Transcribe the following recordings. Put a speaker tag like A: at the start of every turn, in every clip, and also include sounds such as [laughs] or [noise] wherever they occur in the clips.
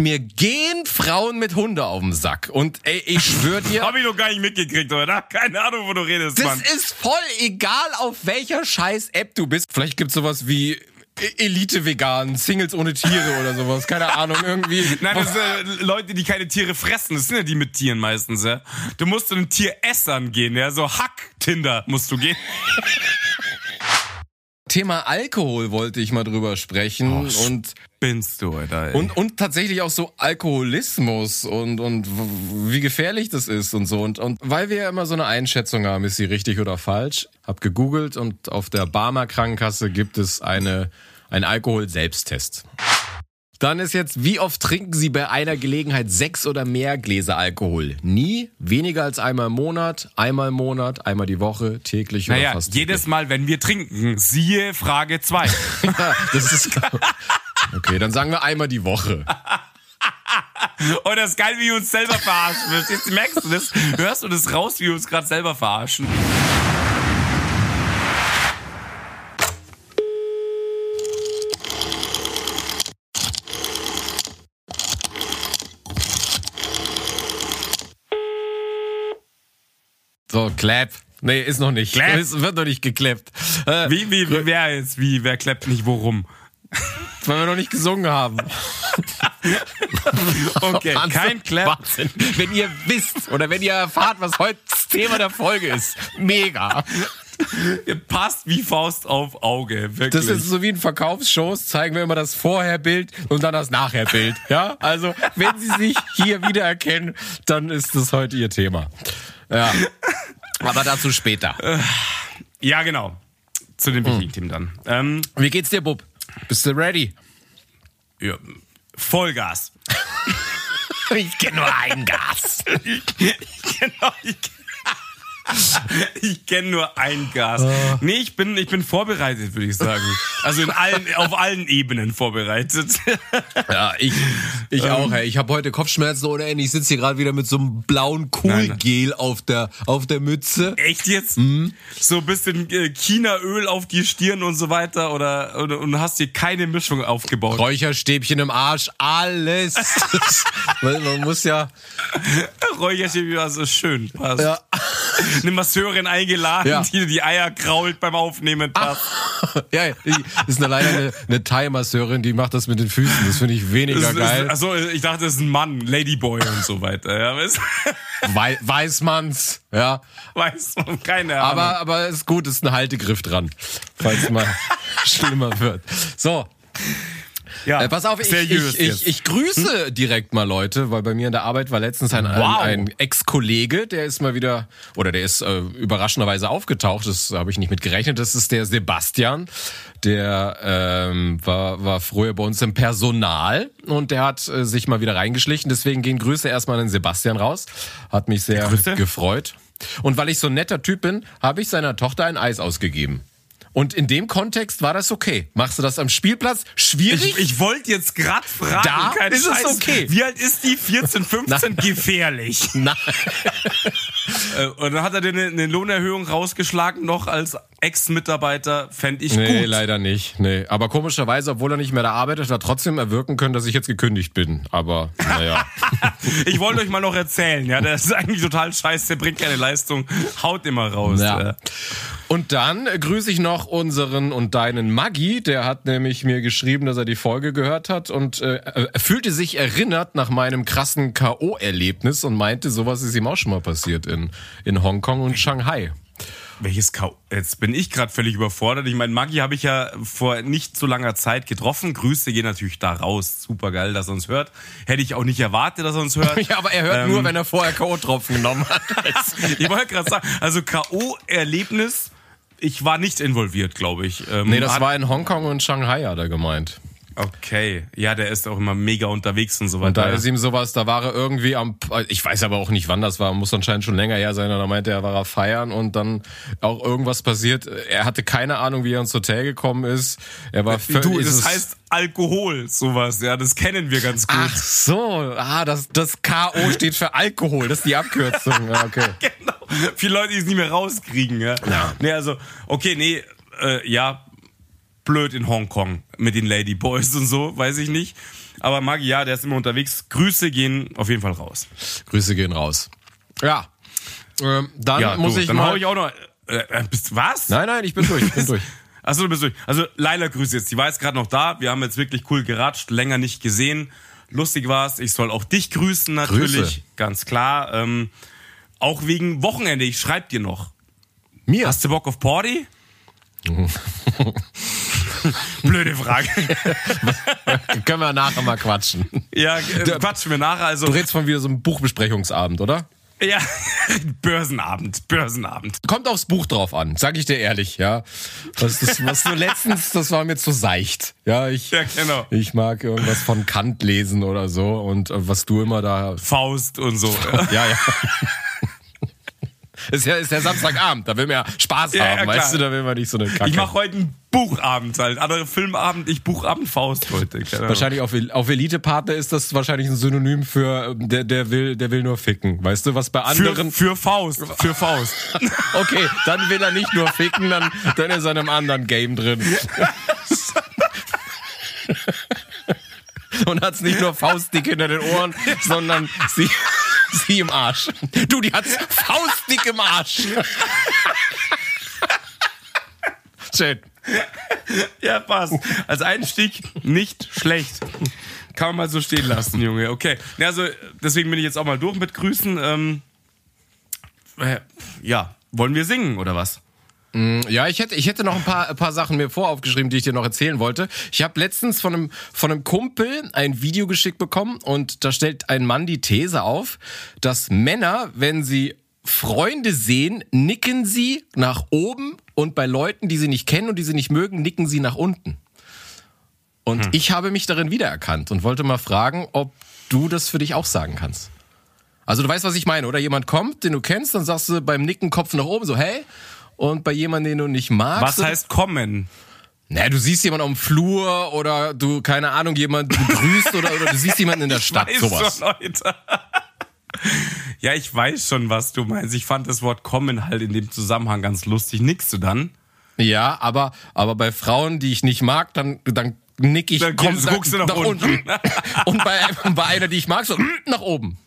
A: Mir gehen Frauen mit Hunde auf den Sack. Und ey, ich schwör dir. [laughs]
B: Hab ich noch gar nicht mitgekriegt, oder? Keine Ahnung, wo du redest,
A: das
B: Mann.
A: ist voll egal, auf welcher scheiß App du bist. Vielleicht gibt's sowas wie Elite vegan, Singles ohne Tiere oder sowas. Keine Ahnung, irgendwie. [laughs]
B: Nein, das sind äh, Leute, die keine Tiere fressen. Das sind ja die mit Tieren meistens, ja. Du musst zu den Tieressern gehen, ja. So Hack-Tinder musst du gehen. [laughs]
A: Thema Alkohol wollte ich mal drüber sprechen
B: Oh,
A: und
B: Binst du, Alter. ey.
A: und und tatsächlich auch so Alkoholismus und und wie gefährlich das ist und so und und weil wir ja immer so eine Einschätzung haben, ist sie richtig oder falsch? Hab gegoogelt und auf der Barmer Krankenkasse gibt es eine einen Alkohol-Selbsttest. Dann ist jetzt, wie oft trinken Sie bei einer Gelegenheit sechs oder mehr Gläser Alkohol? Nie, weniger als einmal im Monat, einmal im Monat, einmal die Woche, täglich oder
B: naja,
A: fast
B: jedes Mal, wenn wir trinken, siehe Frage 2. [laughs]
A: Ja, das ist Okay, dann sagen wir einmal die Woche. [laughs]
B: Und das ist geil, wie wir uns selber verarschen. Du? Merkst du das? Hörst du das raus, wie wir uns gerade selber verarschen?
A: So, clap. Nee, ist noch nicht.
B: Clap?
A: Es wird noch nicht geklappt. Äh,
B: Wie, wie, wie, wer jetzt? Wie, wer klappt nicht worum? [laughs]
A: weil wir noch nicht gesungen haben. [laughs]
B: Okay,
A: Wahnsinn,
B: kein Clap.
A: Wahnsinn. Wenn ihr wisst oder wenn ihr erfahrt, was heute das Thema der Folge ist. Mega.
B: Ihr passt wie Faust auf Auge, wirklich.
A: Das ist so wie in Verkaufsshows, zeigen wir immer das Vorherbild und dann das Nachherbild. Ja, also wenn Sie sich hier wiedererkennen, dann ist das heute Ihr Thema. Ja, aber dazu später.
B: ja, genau. Zu
A: Hm.
B: dem wichtigen Themen dann. Ähm,
A: Wie geht's dir, Bub? Bist du ready?
B: ja, Vollgas. [laughs]
A: Ich kenne nur ein Gas.
B: genau, [laughs] ich, [laughs] ich kenne nur ein Gas.
A: Ah.
B: Nee, ich bin, ich bin vorbereitet, würde ich sagen. Also in allen, [laughs] auf allen Ebenen vorbereitet.
A: Ja, ich, ich auch, ey. Ich habe heute Kopfschmerzen ohne Ende. Ich sitze hier gerade wieder mit so einem blauen Kohlgel auf der, auf der Mütze.
B: Echt jetzt?
A: Mhm.
B: So ein bisschen äh, Chinaöl auf die Stirn und so weiter oder, oder und hast dir keine Mischung aufgebaut.
A: Räucherstäbchen im Arsch, alles. [laughs] Weil man muss ja,
B: Räucherstäbchen, also schön, passt.
A: ja. [laughs]
B: Eine Masseurin eingeladen,
A: Ja.
B: die die Eier krault beim Aufnehmen. Passt. [laughs]
A: Ja, die ist eine, leider eine, eine Thai-Masseurin, die macht das mit den Füßen. Das finde ich weniger
B: ist-
A: geil.
B: Achso, ich dachte, das ist ein Mann, Ladyboy und so weiter. Ja, weißt, [laughs]
A: Wei weiß man's, ja.
B: weiß man, keine Ahnung.
A: Aber, aber ist gut, ist ein Haltegriff dran, falls mal schlimmer wird. So,
B: ja,
A: Äh, pass auf, ich, ich, ich, ich grüße direkt mal Leute, weil bei mir in der Arbeit war letztens ein,
B: Wow.
A: ein, ein Ex-Kollege, der ist mal wieder, oder der ist äh, überraschenderweise aufgetaucht, das habe ich nicht mit gerechnet, das ist der Sebastian, der ähm, war, war früher bei uns im Personal und der hat äh, sich mal wieder reingeschlichen, deswegen gehen Grüße erstmal an den Sebastian raus, hat mich sehr gefreut. Und weil ich so ein netter Typ bin, habe ich seiner Tochter ein Eis ausgegeben. Und in dem Kontext war das okay. Machst du das am Spielplatz? Schwierig?
B: Ich, ich wollte jetzt gerade fragen,
A: Da
B: kein
A: ist es
B: Scheiß,
A: okay.
B: Wie alt ist die? [laughs] 14, 15? Gefährlich.
A: Nein. [laughs]
B: Äh, Und dann hat er dir eine, Lohnerhöhung rausgeschlagen, noch als Ex-Mitarbeiter, fände ich
A: Nee,
B: gut.
A: leider nicht. Nee. Aber komischerweise, obwohl er nicht mehr da arbeitet, hat er trotzdem erwirken können, dass ich jetzt gekündigt bin. Aber naja. [laughs]
B: Ich wollte euch mal noch erzählen, ja, der ist eigentlich total scheiße, der bringt keine Leistung, haut immer raus.
A: Ja.
B: Ja.
A: Und dann äh, grüße ich noch unseren und deinen Maggi. Der hat nämlich mir geschrieben, dass er die Folge gehört hat und äh, er fühlte sich erinnert nach meinem krassen K.O.-Erlebnis und meinte, sowas ist ihm auch schon mal passiert in, in Hongkong und Shanghai.
B: Welches K Jetzt bin ich gerade völlig überfordert. Ich meine, Maggi habe ich ja vor nicht so langer Zeit getroffen. Grüße gehen natürlich da raus. Super geil, dass er uns hört. Hätte ich auch nicht erwartet, dass er uns hört. [laughs]
A: Ja, aber er hört
B: Ähm.
A: nur, wenn er vorher K.O.-Tropfen genommen hat. [laughs]
B: ich wollte gerade sagen, also K.O.-Erlebnis, ich war nicht involviert, glaube ich. Ähm,
A: nee, das war in Hongkong und Shanghai, hat er gemeint.
B: Okay. Ja, der ist auch immer mega unterwegs und so
A: Und da
B: weiter.
A: ist ihm sowas, da war er irgendwie am, ich weiß aber auch nicht, wann das war, muss anscheinend schon länger her sein, und da meinte er, war er feiern und dann auch irgendwas passiert. Er hatte keine Ahnung, wie er ins Hotel gekommen ist. Er war völlig.
B: du, das heißt Alkohol, sowas, ja, das kennen wir ganz gut.
A: Ach so, ah, das, das K.O. steht für Alkohol, das ist die Abkürzung. Ja, okay. [laughs] [laughs]
B: Viele Leute, die es nicht mehr rauskriegen, ja.
A: Ja.
B: Nee, also, okay, nee, äh, ja, blöd in Hongkong mit den Ladyboys und so, weiß ich nicht. Aber Maggi, ja, der ist immer unterwegs. Grüße gehen auf jeden Fall raus.
A: Grüße gehen raus. Ja. Ähm, dann
B: Ja,
A: muss
B: du,
A: ich
B: dann
A: mal.
B: hau ich auch noch. Äh, äh, bist, was?
A: nein, nein, ich bin durch, ich bin durch. [laughs]
B: Achso, du bist durch. Also Laila Grüße jetzt. Die war jetzt gerade noch da. Wir haben jetzt wirklich cool geratscht, länger nicht gesehen. Lustig war's. Ich soll auch dich grüßen natürlich.
A: Grüße.
B: Ganz klar. Ähm, auch wegen Wochenende. Ich schreib dir noch.
A: Mir.
B: Hast du Bock auf Party? [laughs] Blöde Frage. [laughs]
A: Können wir nachher mal quatschen.
B: ja, äh, quatschen wir nachher. Also,
A: Du redest von wieder so einem Buchbesprechungsabend, oder?
B: ja, [laughs] Börsenabend, Börsenabend.
A: Kommt aufs Buch drauf an, sag ich dir ehrlich, ja. Was, das, was du letztens, das war mir zu seicht. Ja, ich,
B: Ja, genau.
A: ich mag irgendwas von Kant lesen oder so und äh, was du immer da.
B: Faust und so.
A: Ja, ja. Ist ja, ist ja Samstagabend, da will man ja Spaß
B: Ja, ja,
A: haben, weißt
B: klar.
A: du, da will man nicht so eine Kacke.
B: Ich mache heute einen Buchabend halt. Andere Filmabend, ich Buchabend Faust heute.
A: Wahrscheinlich auf, auf Elite-Partner ist das wahrscheinlich ein Synonym für ähm, der, der will, der will nur ficken. Weißt du, was bei
B: Für,
A: anderen.
B: für Faust. Für Faust. [laughs]
A: Okay, dann will er nicht nur ficken, dann, dann ist er in einem anderen Game drin. [laughs] Und hat's nicht nur faustdick hinter den Ohren, sondern sie, sie im Arsch. Du, die hat's faustdick im Arsch. Schön.
B: Ja, passt. Als Einstieg nicht schlecht. Kann man mal so stehen lassen, Junge. Okay. Also, deswegen bin ich jetzt auch mal durch mit Grüßen. Ähm, äh, ja, wollen wir singen oder was?
A: Ja, ich hätte, ich hätte noch ein paar, ein paar Sachen mir voraufgeschrieben, die ich dir noch erzählen wollte. Ich habe letztens von einem, von einem Kumpel ein Video geschickt bekommen und da stellt ein Mann die These auf, dass Männer, wenn sie Freunde sehen, nicken sie nach oben und bei Leuten, die sie nicht kennen und die sie nicht mögen, nicken sie nach unten. Und ich habe mich darin wiedererkannt und wollte mal fragen, ob du das für dich auch sagen kannst. Also du weißt, was ich meine, oder? Jemand kommt, den du kennst, dann sagst du beim Nicken Kopf nach oben so, hey. Und bei jemandem, den du nicht magst.
B: Was heißt kommen?
A: Na, du siehst jemanden am Flur oder du, keine Ahnung, jemand begrüßt oder, oder du siehst jemanden in der Stadt,
B: Weiß
A: sowas.
B: schon, Leute. ja, ich weiß schon, was du meinst. Ich fand das Wort kommen halt in dem Zusammenhang ganz lustig. Nickst du dann?
A: Ja, aber, aber bei Frauen, die ich nicht mag, dann, dann nick ich,
B: Dann
A: komm,
B: guckst du nach unten.
A: Und bei, bei einer, die ich mag, so nach oben.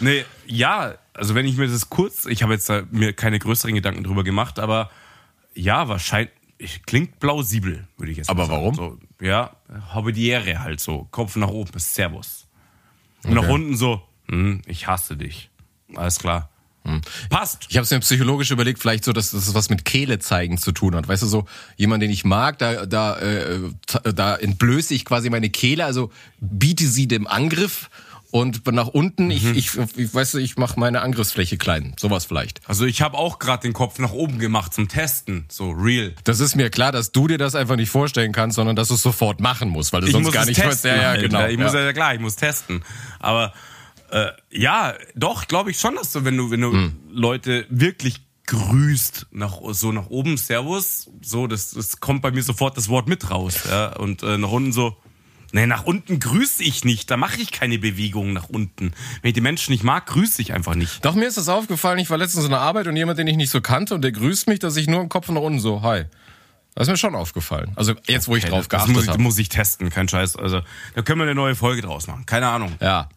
B: Nee, ja, also wenn ich mir das kurz, ich habe jetzt da mir keine größeren Gedanken drüber gemacht, aber ja, wahrscheinlich, klingt plausibel, würde ich jetzt
A: Aber
B: sagen.
A: warum?
B: So, ja, Hobbediere halt so, Kopf nach oben ist Servus. Und nach
A: Okay.
B: unten so, hm, ich hasse dich. Alles klar. Passt.
A: Ich habe es mir psychologisch überlegt, vielleicht so, dass das was mit Kehle zeigen zu tun hat. Weißt du, so jemand, den ich mag, da, da, äh, da entblöße ich quasi meine Kehle, also biete sie dem Angriff und nach unten, ich,
B: Mhm.
A: ich, ich weißt du, ich mache meine Angriffsfläche klein. Sowas vielleicht.
B: Also ich habe auch gerade den Kopf nach oben gemacht zum Testen, so real.
A: Das ist mir klar, dass du dir das einfach nicht vorstellen kannst, sondern dass du es sofort machen musst, weil du
B: Ich
A: sonst
B: muss
A: gar nicht
B: testen.
A: Ja, ja,
B: halt,
A: genau.
B: Ich muss
A: ja.
B: ja klar, ich muss testen. Aber äh, ja, doch, glaube ich schon, dass du, wenn du, wenn du
A: Hm.
B: Leute wirklich grüßt, nach, so nach oben, Servus, so, das, das kommt bei mir sofort das Wort mit raus. Ja? Und äh, nach unten so, nee, nach unten grüße ich nicht, da mache ich keine Bewegungen nach unten. Wenn ich die Menschen nicht mag, grüße ich einfach nicht.
A: Doch mir ist das aufgefallen, ich war letztens in der Arbeit und jemand, den ich nicht so kannte und der grüßt mich, dass ich nur im Kopf nach unten so, hi. Das ist mir schon aufgefallen. Also jetzt, wo ich drauf
B: das, das
A: geachtet
B: muss, ich,
A: habe.
B: muss ich testen, kein Scheiß. Also da können wir eine neue Folge draus machen. Keine Ahnung.
A: Ja.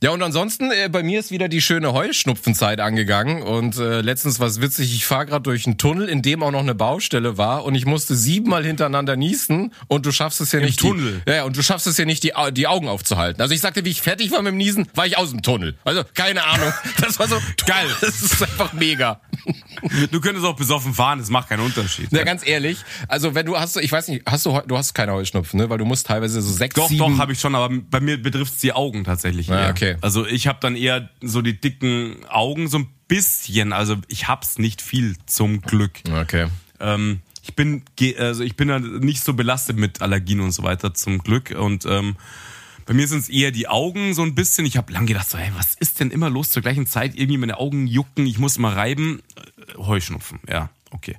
A: Ja, und ansonsten, äh, bei mir ist wieder die schöne Heuschnupfenzeit angegangen. Und äh, letztens war es witzig, ich fahre gerade durch einen Tunnel, in dem auch noch eine Baustelle war. Und ich musste siebenmal hintereinander niesen. Und du schaffst es ja nicht.
B: Tunnel?
A: Die, ja, ja, und du schaffst es ja nicht, die, die Augen aufzuhalten. Also ich sagte, wie ich fertig war mit dem Niesen, war ich aus dem Tunnel. Also keine Ahnung. [laughs] Das war so geil. Das ist einfach mega. [laughs]
B: Du könntest auch besoffen fahren, das macht keinen Unterschied.
A: Na, ganz ehrlich. Also wenn du hast, ich weiß nicht, hast du, du hast keine Heuschnupfen, ne? Weil du musst teilweise so sechs,
B: Doch,
A: sieben...
B: doch, habe ich schon, aber bei mir betrifft es die Augen tatsächlich.
A: Ah,
B: eher.
A: Okay.
B: Also ich habe dann eher so die dicken Augen, so ein bisschen. Also ich hab's nicht viel zum Glück.
A: Okay.
B: Ähm, ich bin, also ich bin da nicht so belastet mit Allergien und so weiter zum Glück. Und ähm, bei mir sind es eher die Augen so ein bisschen. Ich habe lang gedacht, so, hey, was ist denn immer los zur gleichen Zeit? Irgendwie meine Augen jucken, ich muss mal reiben. Äh, Heuschnupfen, ja, okay.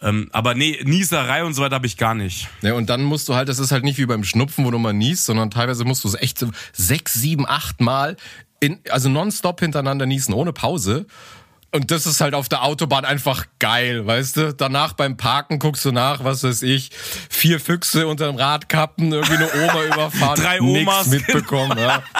B: Ähm, aber nee, Nieserei und so weiter habe ich gar nicht.
A: Ja, und dann musst du halt, das ist halt nicht wie beim Schnupfen, wo du mal niest, sondern teilweise musst du es echt so sechs, sieben, acht Mal, in, also nonstop hintereinander niesen, ohne Pause. Und das ist halt auf der Autobahn einfach geil, weißt du? Danach beim Parken guckst du nach, was weiß ich, vier Füchse unter dem Radkappen, irgendwie eine Oma [laughs] überfahren,
B: Drei Omas,
A: nix mitbekommen. Ja. [laughs]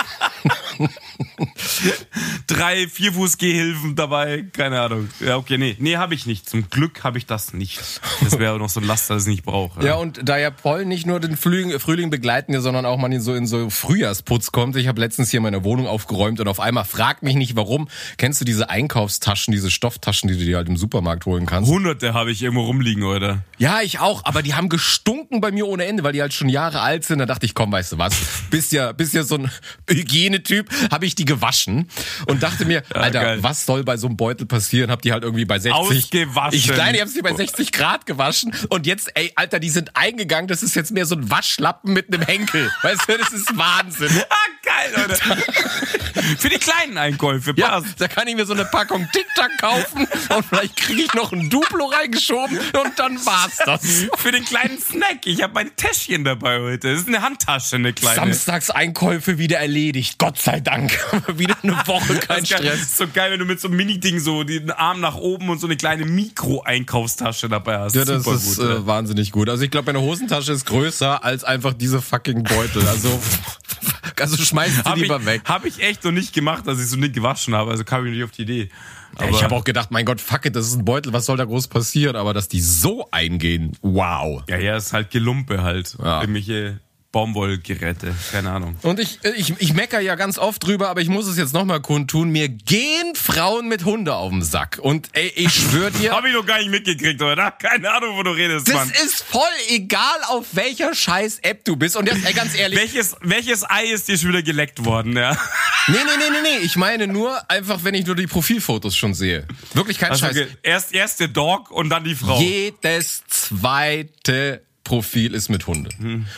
A: [laughs] [laughs]
B: Drei Vierfuß-Gehhilfen dabei, keine Ahnung. Ja, okay, nee, nee, habe ich nicht. Zum Glück habe ich das nicht. Das wäre noch so ein Laster, das ich nicht brauche.
A: Ja, und da ja Pollen nicht nur den Frühling, Frühling begleiten, sondern auch man in so in so Frühjahrsputz kommt. Ich habe letztens hier meine Wohnung aufgeräumt und auf einmal fragt mich nicht warum. Kennst du diese Einkaufstaschen, diese Stofftaschen, die du dir halt im Supermarkt holen kannst?
B: Hunderte habe ich irgendwo rumliegen, oder?
A: Ja, ich auch, aber die haben gestunken bei mir ohne Ende, weil die halt schon Jahre alt sind. Da dachte ich, komm, weißt du was, bist ja, bist ja so ein Hygienetyp, [laughs] habe ich die gewaschen und dachte mir,
B: Ja,
A: Alter,
B: geil.
A: was soll bei so einem Beutel passieren? Hab die halt irgendwie bei 60
B: Ausgewaschen.
A: Ich, nein, ich habe sie bei 60 Grad gewaschen und jetzt, ey, Alter, die sind eingegangen. Das ist jetzt mehr so ein Waschlappen mit einem Henkel. Weißt du, das ist Wahnsinn.
B: Ah, geil, Leute. [laughs] [laughs] Für die kleinen Einkäufe,
A: Ja,
B: passt.
A: da kann ich mir so eine Packung Tic Tac kaufen und vielleicht kriege ich noch ein Duplo reingeschoben und dann war's das.
B: Für den kleinen Snack. Ich habe mein Täschchen dabei heute. Das ist eine Handtasche, eine kleine.
A: Samstagseinkäufe wieder erledigt. Gott sei Dank. [laughs] wieder eine Woche kein
B: Das.
A: Stress.
B: ist so geil, wenn du mit so einem Mini-Ding so den Arm nach oben und so eine kleine Mikro-Einkaufstasche dabei hast.
A: Ja, das
B: Super
A: ist
B: gut.
A: äh,
B: ja.
A: wahnsinnig gut. Also ich glaube, meine Hosentasche ist größer als einfach diese fucking Beutel. Also, [laughs] [laughs] also schmeiß sie
B: Hab
A: lieber
B: ich,
A: weg.
B: Hab ich echt noch nicht gemacht, dass ich so nicht gewaschen habe. Also kam ich nicht auf die Idee. Aber
A: ich habe auch gedacht, mein Gott, fuck it, das ist ein Beutel, was soll da groß passieren? Aber dass die so eingehen, wow.
B: ja, ja, ist halt Gelumpe halt.
A: Ja.
B: Irgendwelche Baumwollgeräte. Keine Ahnung.
A: Und ich, ich, ich mecker ja ganz oft drüber, aber ich muss es jetzt nochmal kundtun. Mir gehen Frauen mit Hunde auf den Sack. Und ey, ich schwöre dir, [laughs]
B: Hab ich noch gar nicht mitgekriegt, oder? [laughs] Keine Ahnung, wo du redest,
A: das
B: Mann.
A: ist voll egal, auf welcher scheiß App du bist. Und jetzt, ey, ganz ehrlich,
B: Welches, welches Ei ist dir schon wieder geleckt worden, ja? [laughs]
A: nee, nee, nee, nee, nee. Ich meine nur einfach, wenn ich nur die Profilfotos schon sehe. Wirklich kein
B: Also,
A: Scheiß.
B: okay, erst, erst der Dog und dann die Frau.
A: Jedes zweite Profil ist mit Hunde.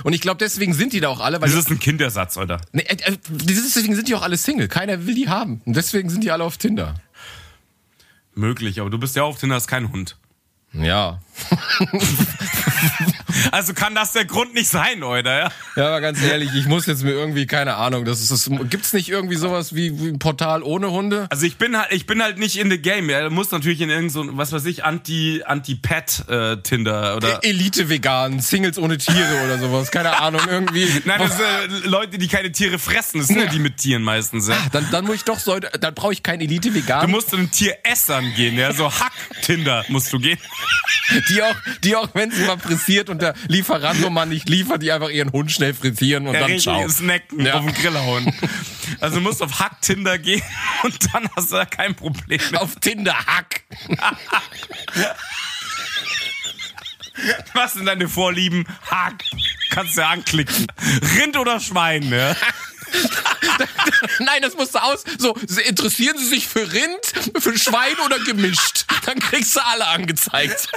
A: Und ich glaube, deswegen sind die da auch alle, weil
B: Das ist ein Kindersatz, oder?
A: Nee, äh, äh, deswegen sind die auch alle Single. Keiner will die haben. Und deswegen sind die alle auf Tinder.
B: Möglich, aber du bist ja auf Tinder, hast kein Hund.
A: Ja. [laughs] [laughs]
B: Also kann das der Grund nicht sein, oder? Ja?
A: Ja, aber ganz ehrlich, ich muss jetzt mir irgendwie, keine Ahnung, das ist, das, gibt's nicht irgendwie sowas wie, wie ein Portal ohne Hunde?
B: Also ich bin halt, ich bin halt nicht in the game. Er muss natürlich in irgend so, was weiß ich, Anti, Anti-Pet äh, Tinder oder.
A: Elite vegan, Singles ohne Tiere oder sowas, keine Ahnung, irgendwie. [laughs]
B: Nein, das sind äh, Leute, die keine Tiere fressen. Das sind ja die mit Tieren meistens. Ja.
A: Ah, dann, dann muss ich doch so, dann brauche ich kein Elite vegan,
B: Du musst zu den Tieressern gehen, ja, so Hack-Tinder musst du gehen. [laughs]
A: die auch, die auch, wenn es mal pressiert und der Lieferandomann nicht liefert, die einfach ihren Hund schnell frittieren und
B: Ja,
A: dann ciao.
B: snacken,
A: Ja.
B: auf den Grill hauen. Also du musst auf Hack-Tinder gehen [laughs] und dann hast du da kein Problem mit.
A: Auf Tinder Hack.
B: Was sind deine Vorlieben? Hack. Kannst du anklicken. Rind oder Schwein, ne? [laughs]
A: Nein, das musst du aus. So, interessieren Sie sich für Rind, für Schwein oder gemischt? Dann kriegst du alle angezeigt.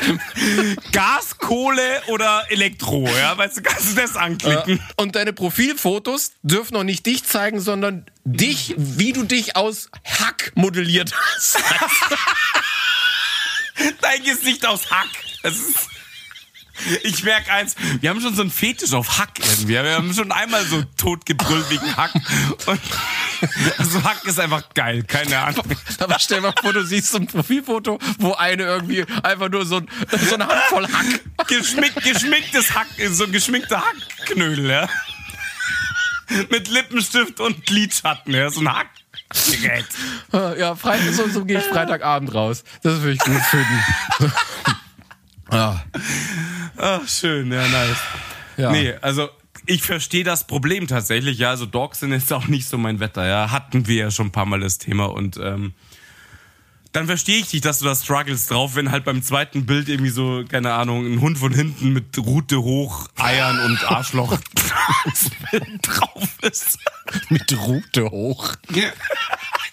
B: Gas, Kohle oder Elektro, ja? Weißt du, kannst du das anklicken?
A: Und deine Profilfotos dürfen noch nicht dich zeigen, sondern dich, wie du dich aus Hack modelliert hast. [laughs]
B: Dein Gesicht aus Hack. Das ist. Ich merke eins, wir haben schon so einen Fetisch auf Hack irgendwie. Wir haben schon einmal so tot gebrüllt wegen Hack. Und also Hack ist einfach geil, keine Ahnung.
A: Aber stell mal vor, du siehst so ein Profilfoto, wo eine irgendwie einfach nur so, ein, so eine Handvoll Hack.
B: Geschmick, geschminktes Hack, so geschminkte Hackknödel, ja. Mit Lippenstift und Lidschatten, ja. So ein Hackgerät.
A: Ja, Freitag, so, so gehe ich Freitagabend raus. Das würde ich gut finden. Ah,
B: Ach, schön, ja, nice.
A: ja.
B: Nee, also ich verstehe das Problem tatsächlich. Ja, also Dogs sind jetzt auch nicht so mein Wetter. Ja, hatten wir ja schon ein paar Mal das Thema und ähm, dann verstehe ich dich, dass du da struggles drauf, wenn halt beim zweiten Bild irgendwie so, keine Ahnung, ein Hund von hinten mit Rute hoch, Eiern und Arschloch [laughs] [laughs] drauf ist.
A: Mit Rute hoch. [laughs]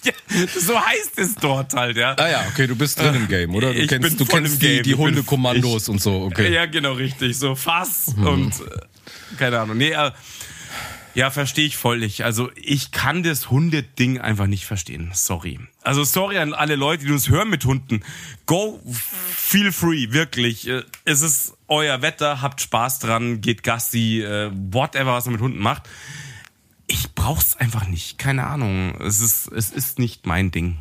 B: Ja, [laughs] so heißt es dort halt, ja.
A: Ah ja, okay, du bist drin im Game, oder? Du
B: Ich
A: kennst,
B: bin
A: du
B: voll
A: kennst
B: im
A: die,
B: Game.
A: die Hundekommandos und so, okay.
B: Ja, genau, richtig. So Fass
A: Mhm.
B: und äh, keine Ahnung. Nee, äh, ja, verstehe ich völlig. Also ich kann das Hundeding einfach nicht verstehen. Sorry. Also sorry an alle Leute, die uns hören mit Hunden. Go, feel free, wirklich. Äh, Es ist euer Wetter, habt Spaß dran, geht Gassi, äh, whatever, was man mit Hunden macht. Ich brauch's einfach nicht. Keine Ahnung. Es ist, es ist nicht mein Ding.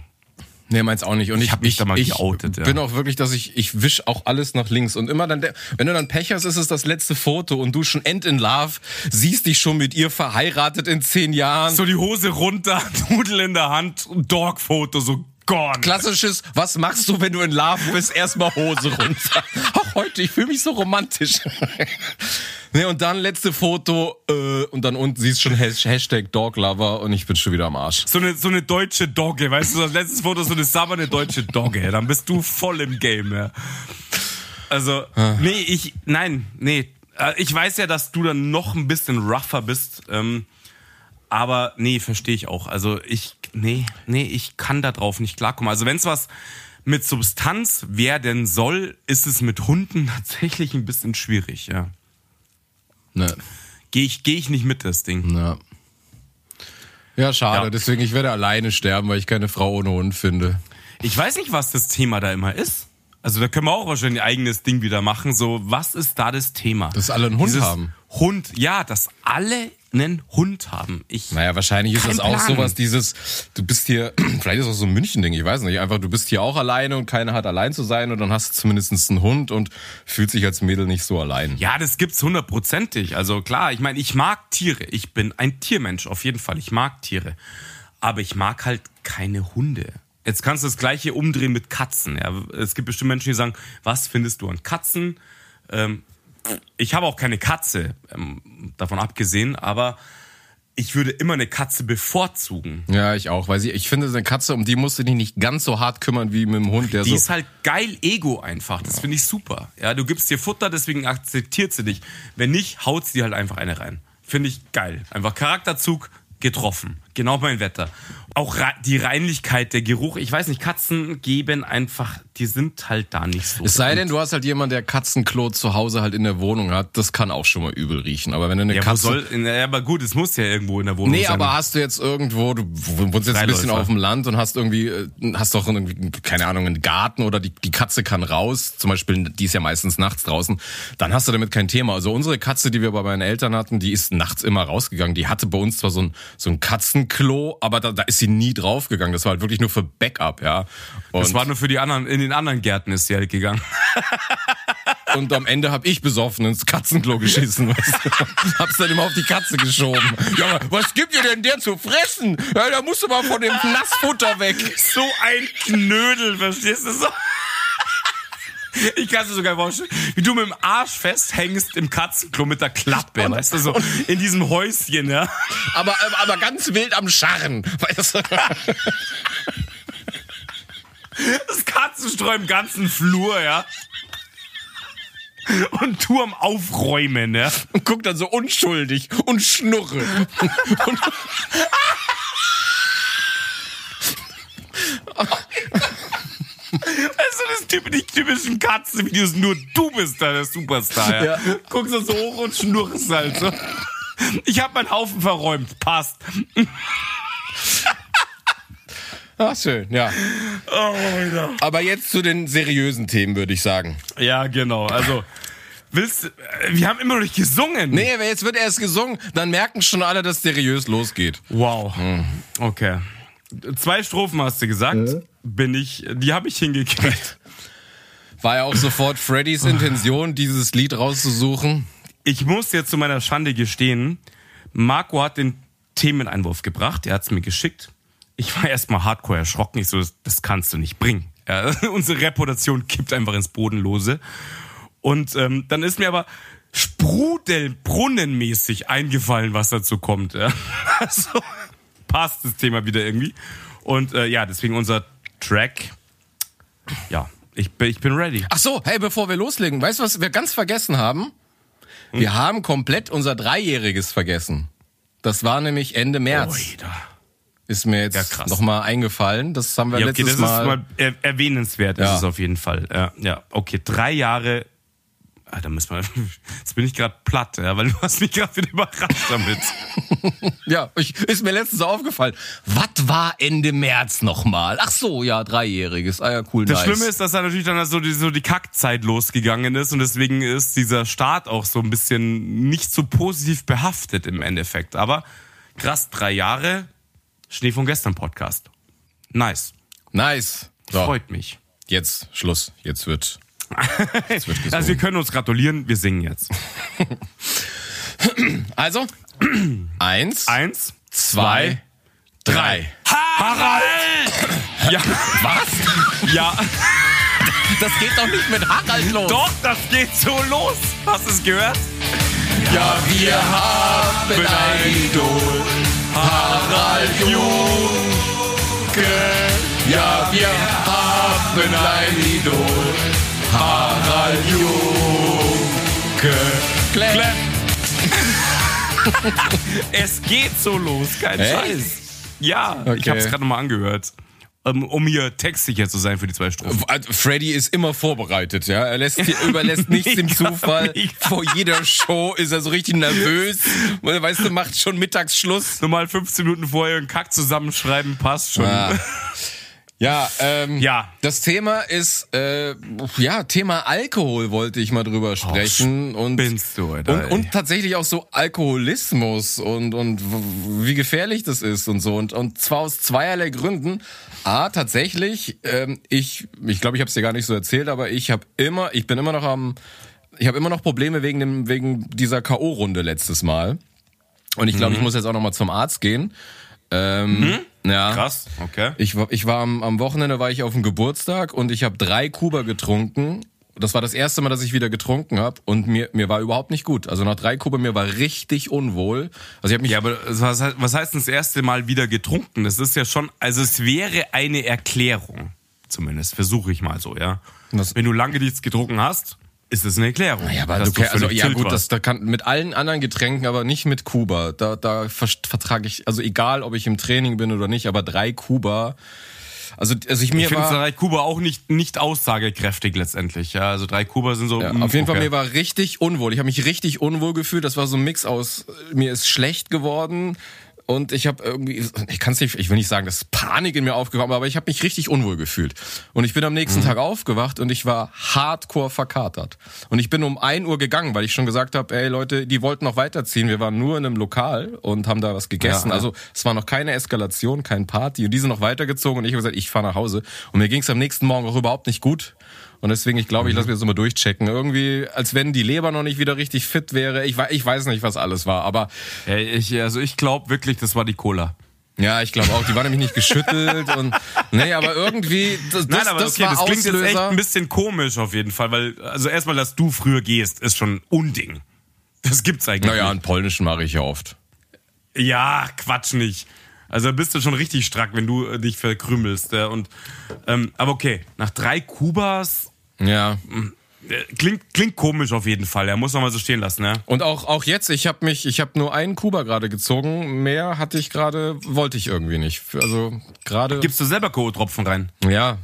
A: Nee, meins auch nicht. Und ich,
B: hab mich da mal
A: ich
B: geoutet, ja.
A: bin auch wirklich, dass ich, ich wisch auch alles nach links. Und immer dann, wenn du dann Pech hast, ist es das letzte Foto und du schon end in love, siehst dich schon mit ihr verheiratet in zehn Jahren.
B: So die Hose runter, [laughs] Nudel in der Hand, Dog-Foto, so gone.
A: Klassisches, was machst du, wenn du in Love bist? Erstmal Hose runter. [laughs] Auch heute, ich fühle mich so romantisch. [laughs] nee, und dann letzte Foto äh, und dann unten siehst schon Has- Hashtag Doglover und ich bin schon wieder am Arsch.
B: So eine, so eine deutsche Dogge, weißt du, das letzte Foto ist so eine sabberne deutsche Dogge, dann bist du voll im Game, ja. Also, nee, ich, nein, nee. Äh, Ich weiß ja, dass du dann noch ein bisschen rougher bist, ähm, aber nee, verstehe ich auch. Also ich, nee, nee, ich kann da drauf nicht klarkommen. Also wenn es was mit Substanz werden soll, ist es mit Hunden [laughs] tatsächlich ein bisschen schwierig, ja.
A: Ne.
B: Gehe ich, geh ich nicht mit, das Ding.
A: Ja. Ja, schade.
B: Ja.
A: Deswegen, ich werde alleine sterben, weil ich keine Frau ohne Hund finde.
B: Ich weiß nicht, was das Thema da immer ist. Also da können wir auch wahrscheinlich ein eigenes Ding wieder machen. So, was ist da das Thema?
A: Dass alle einen Hund
B: Dieses
A: haben.
B: Hund, ja, dass alle einen Hund haben. Ich,
A: Naja, wahrscheinlich ist das auch
B: Plan.
A: sowas, dieses, du bist hier, [clears throat] vielleicht ist das auch so ein München-Ding, ich weiß nicht, einfach du bist hier auch alleine und keiner hat allein zu sein und dann hast du zumindest einen Hund und fühlt sich als Mädel nicht so allein.
B: ja, das gibt's hundertprozentig. Also klar, ich meine, ich mag Tiere. Ich bin ein Tiermensch, auf jeden Fall. Ich mag Tiere. Aber ich mag halt keine Hunde. Jetzt kannst du das gleiche umdrehen mit Katzen. Ja. Es gibt bestimmt Menschen, die sagen, was findest du an Katzen? Ähm, ich habe auch keine Katze, ähm, davon abgesehen, aber ich würde immer eine Katze bevorzugen.
A: Ja, ich auch, weil sie, ich finde, eine Katze, um die musst du dich nicht ganz so hart kümmern wie mit dem Hund, der
B: Die
A: so.
B: ist halt geil Ego einfach. Das finde ich super. Ja, du gibst dir Futter, deswegen akzeptiert sie dich. Wenn nicht, haut sie halt einfach eine rein. Finde ich geil. Einfach Charakterzug getroffen. Genau mein Wetter. Auch die Reinlichkeit, der Geruch. Ich weiß nicht, Katzen geben einfach, die sind halt da nicht so.
A: Es sei denn, du hast halt jemand, der Katzenklo zu Hause halt in der Wohnung hat, das kann auch schon mal übel riechen. Aber wenn du eine
B: ja,
A: Katze.
B: soll, ja, aber gut, es muss ja irgendwo in der Wohnung
A: Nee,
B: sein.
A: aber hast du jetzt irgendwo, du wohnst jetzt ein bisschen auf dem Land und hast irgendwie, äh, hast doch irgendwie, keine Ahnung, einen Garten oder die, die Katze kann raus, zum Beispiel, die ist ja meistens nachts draußen, dann hast du damit kein Thema. Also unsere Katze, die wir bei meinen Eltern hatten, die ist nachts immer rausgegangen. Die hatte bei uns zwar so ein, so ein Katzenklo, aber da, da ist sie nie draufgegangen. Das war halt wirklich nur für Backup, ja. Und,
B: das war nur für die anderen, in den anderen Gärten ist sie halt gegangen. [laughs]
A: und am Ende hab ich besoffen ins Katzenklo geschissen. Weißt du? [laughs] Hab's dann immer auf die Katze geschoben. Ja, was gibt ihr denn der zu fressen? Ja, da musst du mal von dem Nassfutter weg.
B: So ein Knödel, verstehst du so? [laughs] Ich kann es sogar vorstellen, wie du mit dem Arsch festhängst im Katzenklo mit der Klappe, weißt du, so in diesem Häuschen, ja.
A: aber, aber, aber ganz wild am Scharren. Weißt du?
B: Das Katzenstreu im ganzen Flur, ja. Und du am Aufräumen, ja.
A: Und guck dann so unschuldig und schnurre. Und [laughs]
B: Also das typ, die typischen Katzenvideos, nur du bist da der Superstar, ja.
A: Ja.
B: Guckst du so hoch und schnurrst halt so. Ich hab meinen Haufen verräumt, passt.
A: Ach, schön, ja.
B: Oh.
A: Aber jetzt zu den seriösen Themen, würde ich sagen.
B: Ja, genau. Also, willst du, wir haben immer noch nicht gesungen.
A: Nee, aber jetzt wird erst gesungen, dann merken schon alle, dass seriös losgeht.
B: Wow. Okay. Zwei Strophen hast du gesagt. Bin ich, die habe ich hingekriegt. [laughs]
A: War ja auch sofort Freddys Intention, dieses Lied rauszusuchen.
B: Ich muss jetzt zu meiner Schande gestehen, Marco hat den Themeneinwurf gebracht, er hat es mir geschickt. Ich war erstmal hardcore erschrocken. Ich so, das, das kannst du nicht bringen. Ja, [laughs] unsere Reputation kippt einfach ins Bodenlose. Und ähm, dann ist mir aber sprudelbrunnenmäßig eingefallen, was dazu kommt. Ja. [laughs] Also passt das Thema wieder irgendwie. Und äh, ja, deswegen unser Track. Ja, ich, bin- ich bin ready.
A: Ach so, hey, bevor wir loslegen, weißt du, was wir ganz vergessen haben? Wir haben komplett unser Dreijähriges vergessen. Das war nämlich Ende März.
B: Oida.
A: Ist mir
B: Ja,
A: jetzt
B: krass.
A: noch mal eingefallen. Das haben wir
B: Ja, okay,
A: letztes
B: das
A: Mal.
B: ist mal er erwähnenswert,
A: Ja.
B: ist es auf jeden Fall. Ja, ja, okay, drei Jahre. Ah, da müssen wir. [laughs] Jetzt bin ich gerade platt, ja, weil du hast mich gerade wieder überrascht damit. [laughs]
A: Ja, ich, ist mir letztens aufgefallen. Was war Ende März nochmal? Ach so, ja, Dreijähriges. Ah ja, cool,
B: Das
A: nice.
B: Schlimme ist, dass da natürlich dann so die, so die Kackzeit losgegangen ist und deswegen ist dieser Start auch so ein bisschen nicht so positiv behaftet im Endeffekt. Aber krass, drei Jahre Schnee von gestern Podcast. Nice.
A: Nice. So,
B: Freut mich.
A: jetzt Schluss. Jetzt wird. [laughs]
B: Also wir können uns gratulieren, wir singen jetzt. [laughs]
A: Also, eins,
B: Eins,
A: zwei, drei.
B: Harald! [laughs] Ja, was? Ja,
A: Das geht doch nicht mit Harald los.
B: doch, das geht so los. Hast du es gehört?
A: Ja, wir haben ein Idol. Harald Junke. Ja, wir haben ein Idol. Harald Junke. Klepp.
B: Klepp. [laughs] es geht so los, kein
A: Echt?
B: Scheiß. Ja, ich
A: Okay.
B: habe es gerade nochmal angehört. Um, um hier textsicher zu sein für die zwei Strophen.
A: Also, Freddy ist immer vorbereitet, ja. Er lässt, überlässt [laughs] nichts dem Zufall. Vor jeder Show ist er so richtig nervös. Weißt du, macht schon Mittagsschluss.
B: Normal 15 Minuten vorher einen Kack zusammenschreiben, passt schon.
A: Ah. [laughs] Ja, ähm,
B: Ja.
A: Das Thema ist, äh, ja, Thema Alkohol wollte ich mal drüber sprechen und
B: spinnst du, Alter,
A: und, und tatsächlich auch so Alkoholismus und und wie gefährlich das ist und so und und zwar aus zweierlei Gründen. A, tatsächlich, ähm, ich ich glaube, ich habe es dir gar nicht so erzählt, aber ich habe immer, ich bin immer noch am, ich habe immer noch Probleme wegen dem wegen dieser KO Runde letztes Mal und ich glaube, ich muss jetzt auch noch mal zum Arzt gehen. Ähm, ja.
B: Krass, okay.
A: Ich war, ich war am, am Wochenende war ich auf dem Geburtstag und ich habe drei Kuba getrunken. Das war das erste Mal, dass ich wieder getrunken habe und mir mir war überhaupt nicht gut. Also nach drei Kuba mir war richtig unwohl. Also ich habe mich
B: Ja, aber was, heißt- was heißt denn das erste Mal wieder getrunken? Das ist ja schon, also es wäre eine Erklärung. Zumindest versuche ich mal so, ja.
A: Was-
B: Wenn du lange nichts getrunken hast, ist es eine Erklärung.
A: ja, aber du, also ja gut, das da kann mit allen anderen Getränken, aber nicht mit Kuba. Da da ver- vertrage ich also egal, ob ich im Training bin oder nicht, aber drei Kuba. Also also ich mir
B: Ich finde drei Kuba auch nicht, nicht aussagekräftig letztendlich. Ja, also drei Kuba sind so.
A: Ja,
B: mm,
A: auf jeden Fall,
B: okay.
A: mir war richtig unwohl. Ich habe mich richtig unwohl gefühlt. Das war so ein Mix aus, mir ist schlecht geworden und ich habe irgendwie, ich kann es nicht, ich will nicht sagen, dass Panik in mir aufgekommen, aber ich habe mich richtig unwohl gefühlt. Und ich bin am nächsten Tag aufgewacht und ich war hardcore verkatert. Und ich bin um 1 Uhr gegangen, weil ich schon gesagt habe, ey Leute, die wollten noch weiterziehen. Wir waren nur in einem Lokal und haben da was gegessen.
B: Ja, ja.
A: Also es war noch keine Eskalation, kein Party. Und die sind noch weitergezogen und ich habe gesagt, ich fahre nach Hause. Und mir ging es am nächsten Morgen auch überhaupt nicht gut. Und deswegen, ich glaube, ich lasse mir das mal durchchecken. Irgendwie, als wenn die Leber noch nicht wieder richtig fit wäre. Ich, ich weiß nicht, was alles war. Aber
B: Ey, ich, also ich glaube wirklich, das war die Cola.
A: ja, ich glaube auch, die war nämlich nicht geschüttelt. [laughs] und Nee, aber irgendwie, das,
B: Nein, aber
A: das
B: okay, das klingt jetzt echt
A: Auslöser.
B: ein bisschen komisch auf jeden Fall, weil, also erstmal, dass du früher gehst, ist schon Unding. Das gibt's eigentlich
A: Naja, einen polnischen mache ich ja oft.
B: Ja, Quatsch nicht. Also da bist du schon richtig strack, wenn du äh, dich verkrümelst. Ja, und, ähm, aber okay, nach drei Kubas
A: Ja.
B: klingt, klingt komisch auf jeden Fall. Er muss noch mal so stehen lassen, ja.
A: Und auch, auch jetzt, ich habe mich, ich habe nur einen Kuba gerade gezogen. Mehr hatte ich gerade, wollte ich irgendwie nicht. Also gerade.
B: Gibst du selber K.O.-Tropfen rein?
A: Ja.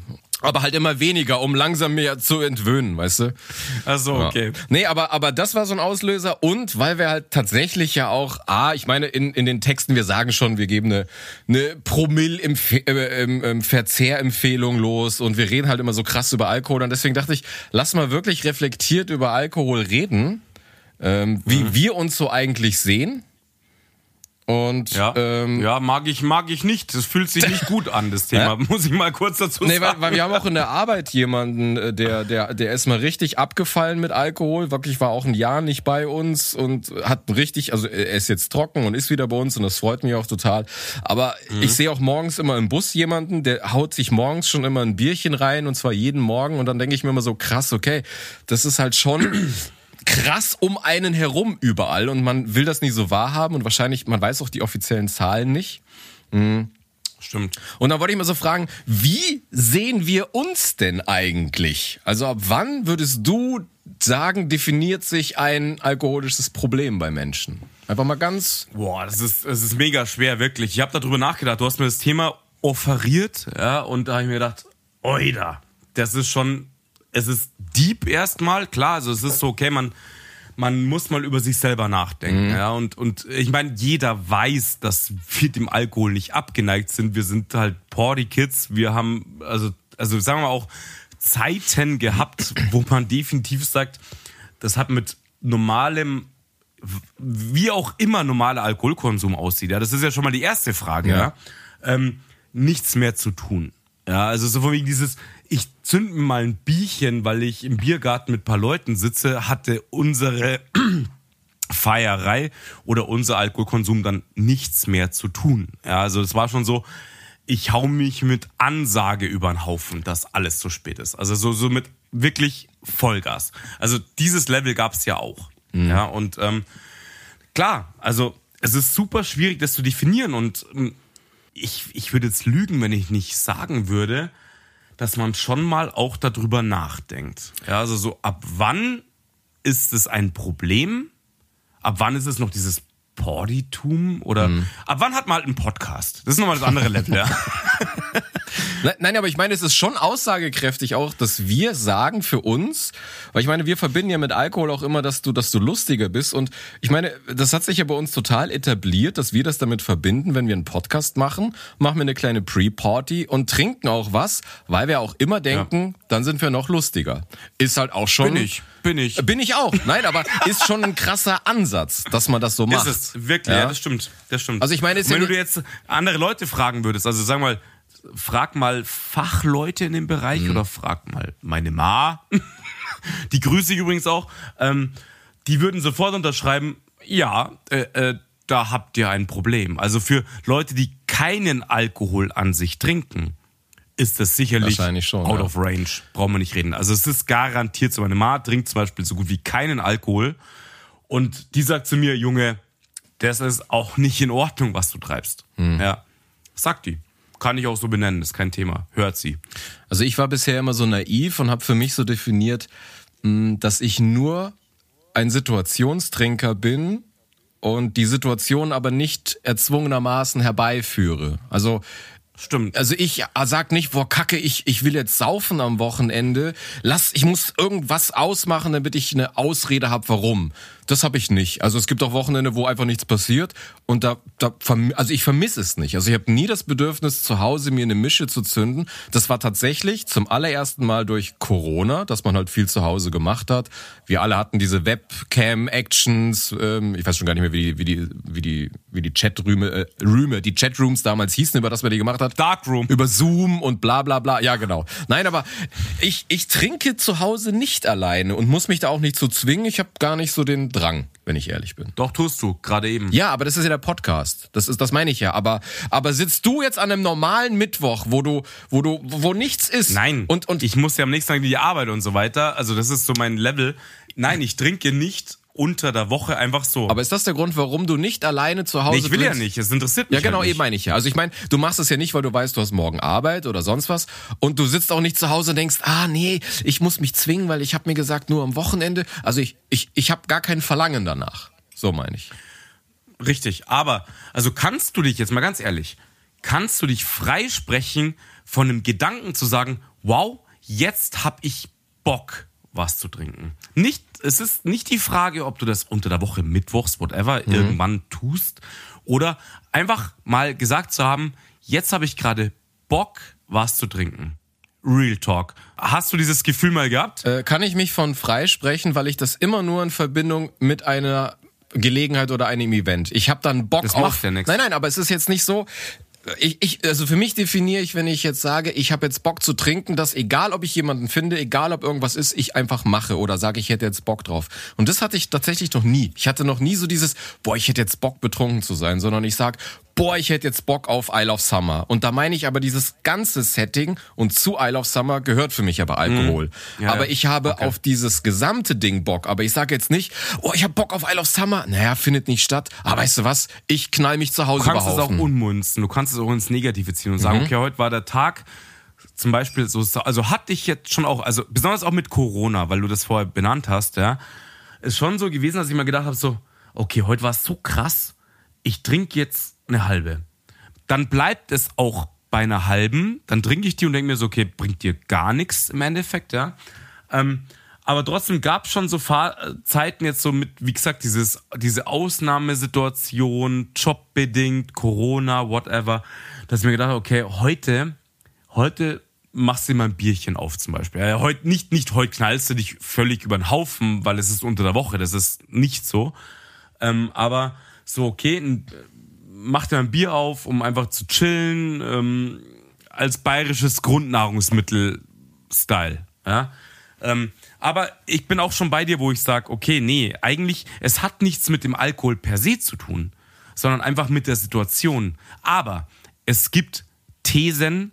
A: Aber halt immer weniger, um langsam mehr zu entwöhnen, weißt du?
B: Achso, okay.
A: Nee, aber, aber das war so ein Auslöser und weil wir halt tatsächlich ja auch, ah, ich meine, in, in den Texten, wir sagen schon, wir geben eine, eine Promille-Verzehrempfehlung los und wir reden halt immer so krass über Alkohol und deswegen dachte ich, lass mal wirklich reflektiert über Alkohol reden, ähm, wie
B: Mhm.
A: wir uns so eigentlich sehen. Und
B: Ja,
A: ähm,
B: ja, mag ich, mag ich nicht. Das fühlt sich nicht gut an, das [laughs] Thema. Muss ich mal kurz dazu
A: Nee, weil,
B: sagen.
A: weil wir haben auch in der Arbeit jemanden, äh, der, der, der ist mal richtig abgefallen mit Alkohol, wirklich war auch ein Jahr nicht bei uns und hat richtig, also er ist jetzt trocken und ist wieder bei uns und das freut mich auch total. Aber ich sehe auch morgens immer im Bus jemanden, der haut sich morgens schon immer ein Bierchen rein und zwar jeden Morgen und dann denke ich mir immer so krass, okay, das ist halt schon krass um einen herum überall und man will das nie so wahrhaben und wahrscheinlich, man weiß auch die offiziellen Zahlen nicht.
B: Stimmt.
A: Und dann wollte ich mal so fragen, wie sehen wir uns denn eigentlich? Also ab wann würdest du sagen, definiert sich ein alkoholisches Problem bei Menschen? Einfach mal ganz.
B: Boah, das ist, das ist mega schwer, wirklich. Ich habe darüber nachgedacht. Du hast mir das Thema offeriert, ja, und da habe ich mir gedacht, oida, das ist schon, es ist deep erstmal, klar, also es ist so, okay, man, man muss mal über sich selber nachdenken, ja, und, und ich meine, jeder weiß, dass wir dem Alkohol nicht abgeneigt sind. Wir sind halt Party-Kids, wir haben, also, also sagen wir auch, Zeiten gehabt, wo man definitiv sagt, das hat mit normalem wie auch immer normaler Alkoholkonsum aussieht, ja, das ist ja schon mal die erste Frage, ja.
A: Ja.
B: Ähm, nichts mehr zu tun. Ja, also so von wegen dieses, ich zünd mir mal ein Bierchen, weil ich im Biergarten mit ein paar Leuten sitze, hatte unsere [clears throat] Feierei oder unser Alkoholkonsum dann nichts mehr zu tun. Ja, also es war schon so, ich hau mich mit Ansage über den Haufen, dass alles zu spät ist. Also so, so mit wirklich Vollgas. Also dieses Level gab es ja auch. Mhm. Ja, und ähm, klar, also es ist super schwierig, das zu definieren und ähm, ich, ich würde jetzt lügen, wenn ich nicht sagen würde, dass man schon mal auch darüber nachdenkt. Ja, also so ab wann ist es ein Problem? Ab wann ist es noch dieses Porditum oder mhm. ab wann hat man halt einen Podcast? Das ist nochmal das andere Level, ja. [laughs]
A: Nein, aber ich meine, es ist schon aussagekräftig auch, dass wir sagen für uns, weil ich meine, wir verbinden ja mit Alkohol auch immer, dass du, dass du lustiger bist. Und ich meine, das hat sich ja bei uns total etabliert, dass wir das damit verbinden, wenn wir einen Podcast machen, machen wir eine kleine Pre-Party und trinken auch was, weil wir auch immer denken, ja. dann sind wir noch lustiger. Ist halt auch schon.
B: Bin ich. Bin ich.
A: Bin ich auch. Nein, aber [laughs] ist schon ein krasser Ansatz, dass man das so macht. Ist
B: es, wirklich, ja, ja das stimmt. Das stimmt.
A: Also ich meine,
B: wenn ja du jetzt andere Leute fragen würdest, also sag mal, frag mal Fachleute in dem Bereich mhm. oder frag mal meine Ma. [laughs] die grüße ich übrigens auch. Ähm, die würden sofort unterschreiben, ja, äh, äh, da habt ihr ein Problem. Also für Leute, die keinen Alkohol an sich trinken, ist das sicherlich
A: schon,
B: out
A: ja.
B: of range. Brauchen wir nicht reden. Also es ist garantiert so. Meine Ma trinkt zum Beispiel so gut wie keinen Alkohol. Und die sagt zu mir, Junge, das ist auch nicht in Ordnung, was du treibst. Hm. Ja. Sagt die. Kann ich auch so benennen, ist kein Thema. Hört sie.
A: Also ich war bisher immer so naiv und habe für mich so definiert, hm, dass ich nur ein Situationstrinker bin und die Situation aber nicht erzwungenermaßen herbeiführe. Also
B: Stimmt.
A: Also ich sag nicht, boah, kacke, ich, ich will jetzt saufen am Wochenende. Lass, ich muss irgendwas ausmachen, damit ich eine Ausrede habe, warum. Das habe ich nicht. Also es gibt auch Wochenende, wo einfach nichts passiert und da, da also ich vermisse es nicht. Also ich habe nie das Bedürfnis, zu Hause mir eine Mische zu zünden. Das war tatsächlich zum allerersten Mal durch Corona, dass man halt viel zu Hause gemacht hat. Wir alle hatten diese Webcam-Actions. Ähm, ich weiß schon gar nicht mehr, wie die, wie die, wie die, wie die Chatrüme, äh, Rüme, die Chatrooms damals hießen, über das man die gemacht hat.
B: Darkroom.
A: Über Zoom und bla bla bla. Ja, genau. Nein, aber ich, ich trinke zu Hause nicht alleine und muss mich da auch nicht zu zwingen. Ich habe gar nicht so den Drang, wenn ich ehrlich bin.
B: Doch, tust du, gerade eben.
A: Ja, aber das ist ja der Podcast. Das ist, das meine ich ja. Aber, aber sitzt du jetzt an einem normalen Mittwoch, wo du, wo du, wo nichts ist?
B: Nein. Und, und ich muss ja am nächsten Tag in die Arbeit und so weiter. Also das ist so mein Level. Nein, ich trinke nicht unter der Woche einfach so.
A: Aber ist das der Grund, warum du nicht alleine zu Hause
B: nee, ich will trinkst? ja nicht, es interessiert mich
A: Ja, genau,
B: halt
A: eben meine ich ja. Also ich meine, du machst es ja nicht, weil du weißt, du hast morgen Arbeit oder sonst was und du sitzt auch nicht zu Hause und denkst, ah nee, ich muss mich zwingen, weil ich habe mir gesagt, nur am Wochenende. Also ich ich ich habe gar kein Verlangen danach. So meine ich.
B: Richtig, aber also kannst du dich jetzt mal ganz ehrlich, kannst du dich freisprechen von einem Gedanken zu sagen, wow, jetzt hab ich Bock was zu trinken. Nicht, es ist nicht die Frage, ob du das unter der Woche, mittwochs, whatever, mhm. irgendwann tust oder einfach mal gesagt zu haben, jetzt habe ich gerade Bock, was zu trinken. Real Talk. Hast du dieses Gefühl mal gehabt?
A: Äh, kann ich mich von freisprechen, weil ich das immer nur in Verbindung mit einer Gelegenheit oder einem Event. Ich habe dann Bock
B: das
A: auf.
B: Macht ja.
A: Nein, nein, aber es ist jetzt nicht so ich, ich, also für mich definiere ich, wenn ich jetzt sage, ich habe jetzt Bock zu trinken, dass egal ob ich jemanden finde, egal ob irgendwas ist, ich einfach mache oder sage, ich hätte jetzt Bock drauf. Und das hatte ich tatsächlich noch nie. Ich hatte noch nie so dieses, boah, ich hätte jetzt Bock betrunken zu sein, sondern ich sag, boah, ich hätte jetzt Bock auf Isle of Summer. Und da meine ich aber dieses ganze Setting und zu Isle of Summer gehört für mich aber Alkohol. Mhm. Ja, aber ich habe okay. auf dieses gesamte Ding Bock. Aber ich sage jetzt nicht, oh, ich habe Bock auf Isle of Summer. Naja, findet nicht statt. Aber weißt du was? Ich knall mich zu Hause
B: Du kannst es auch unmunzen. Du kannst es auch ins Negative ziehen und sagen, mhm. okay, heute war der Tag, zum Beispiel so, also hatte ich jetzt schon auch, also besonders auch mit Corona, weil du das vorher benannt hast, ja, ist schon so gewesen, dass ich mal gedacht habe, so, okay, heute war es so krass, ich trinke jetzt eine halbe. Dann bleibt es auch bei einer halben. Dann trinke ich die und denke mir so, okay, bringt dir gar nichts im Endeffekt, ja. Ähm, aber trotzdem gab es schon so Fahr Zeiten jetzt so mit, wie gesagt, dieses, diese Ausnahmesituation, jobbedingt, Corona, whatever, dass ich mir gedacht habe, okay, heute, heute machst du dir mal ein Bierchen auf zum Beispiel. Ja, heute, nicht, nicht heute knallst du dich völlig über den Haufen, weil es ist unter der Woche, das ist nicht so. Ähm, aber so, okay, ein, mach dir ein Bier auf, um einfach zu chillen. Ähm, als bayerisches Grundnahrungsmittel-Style. Ja? Ähm, aber ich bin auch schon bei dir, wo ich sage, okay, nee, eigentlich, es hat nichts mit dem Alkohol per se zu tun, sondern einfach mit der Situation. Aber es gibt Thesen,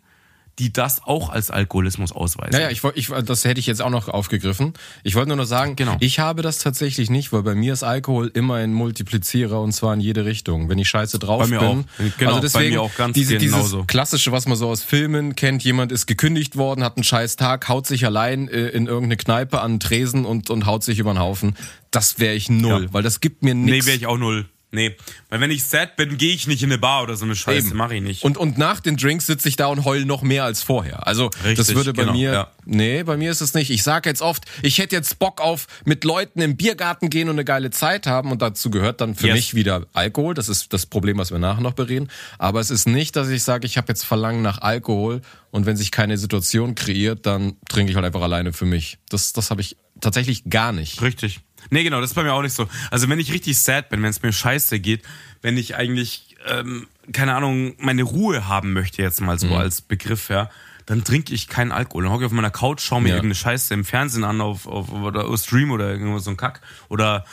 B: die das auch als Alkoholismus ausweisen.
A: Naja, ich, ich, das hätte ich jetzt auch noch aufgegriffen. Ich wollte nur noch sagen,
B: Genau.
A: ich habe das tatsächlich nicht, weil bei mir ist Alkohol immer ein Multiplizierer und zwar in jede Richtung. Wenn ich scheiße drauf
B: Bei mir
A: bin.
B: auch. Genau,
A: also
B: bei
A: deswegen,
B: mir auch ganz
A: diese, dieses
B: genauso.
A: klassische, was man so aus Filmen kennt, jemand ist gekündigt worden, hat einen scheiß Tag, haut sich allein äh, in irgendeine Kneipe an den Tresen und, und haut sich über den Haufen. Das wäre ich null,
B: Ja.
A: weil das gibt mir
B: Nee,
A: nichts.
B: wäre ich auch null. Nee. Weil wenn ich sad bin, gehe ich nicht in eine Bar oder so eine Scheiße. Mache ich nicht.
A: Und, und nach den Drinks sitze ich da und heul noch mehr als vorher. Also das
B: Richtig,
A: würde bei
B: genau,
A: mir.
B: ja.
A: Nee, bei mir ist es nicht. Ich sage jetzt oft, ich hätte jetzt Bock auf mit Leuten im Biergarten gehen und eine geile Zeit haben. Und dazu gehört dann für
B: Yes.
A: mich wieder Alkohol. Das ist das Problem, was wir nachher noch bereden. Aber es ist nicht, dass ich sage, ich habe jetzt Verlangen nach Alkohol und wenn sich keine Situation kreiert, dann trinke ich halt einfach alleine für mich. Das, das habe ich tatsächlich gar nicht.
B: Richtig. Nee, genau, das ist bei mir auch nicht so. Also wenn ich richtig sad bin, wenn es mir scheiße geht, wenn ich eigentlich, ähm, keine Ahnung, meine Ruhe haben möchte, jetzt mal
A: Mhm.
B: so als Begriff, ja, dann trinke ich keinen Alkohol. Dann hocke ich auf meiner Couch, schaue mir
A: Ja.
B: irgendeine Scheiße im Fernsehen an, auf, auf oder auf Stream oder irgendwo so ein Kack oder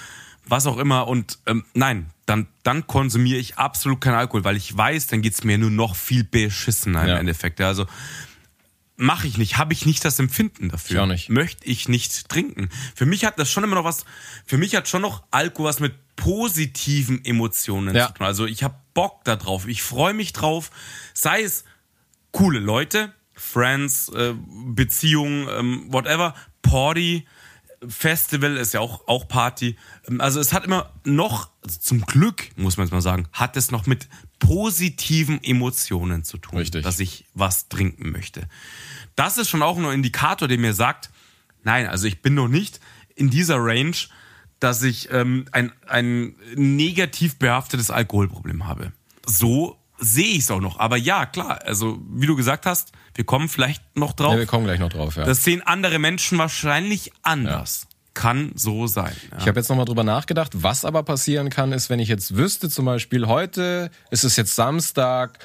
B: was auch immer. Und ähm, nein, dann, dann konsumiere ich absolut keinen Alkohol, weil ich weiß, dann geht's mir nur noch viel beschissener im
A: Ja.
B: Endeffekt. Ja, also mache ich nicht, habe ich nicht das Empfinden dafür.
A: Ich auch nicht.
B: Möchte ich nicht trinken. Für mich hat das schon immer noch was, für mich hat schon noch Alkohol was mit positiven Emotionen
A: Ja.
B: zu tun. Also ich habe Bock da drauf, ich freue mich drauf, sei es coole Leute, Friends, äh, Beziehungen, ähm, whatever, Party, Festival ist ja auch, auch Party. Ähm, Also es hat immer noch, zum Glück, muss man jetzt mal sagen, hat es noch mit positiven Emotionen zu tun,
A: Richtig.
B: dass ich was trinken möchte. Das ist schon auch ein Indikator, der mir sagt, nein, also ich bin noch nicht in dieser Range, dass ich ähm, ein, ein negativ behaftetes Alkoholproblem habe. So sehe ich es auch noch. Aber ja, klar, also wie du gesagt hast, wir kommen vielleicht noch drauf.
A: Ja, wir kommen gleich noch drauf, ja.
B: Das sehen andere Menschen wahrscheinlich anders. Kann so sein. Ja.
A: Ich habe jetzt nochmal drüber nachgedacht, was aber passieren kann, ist, wenn ich jetzt wüsste, zum Beispiel heute ist es jetzt Samstag,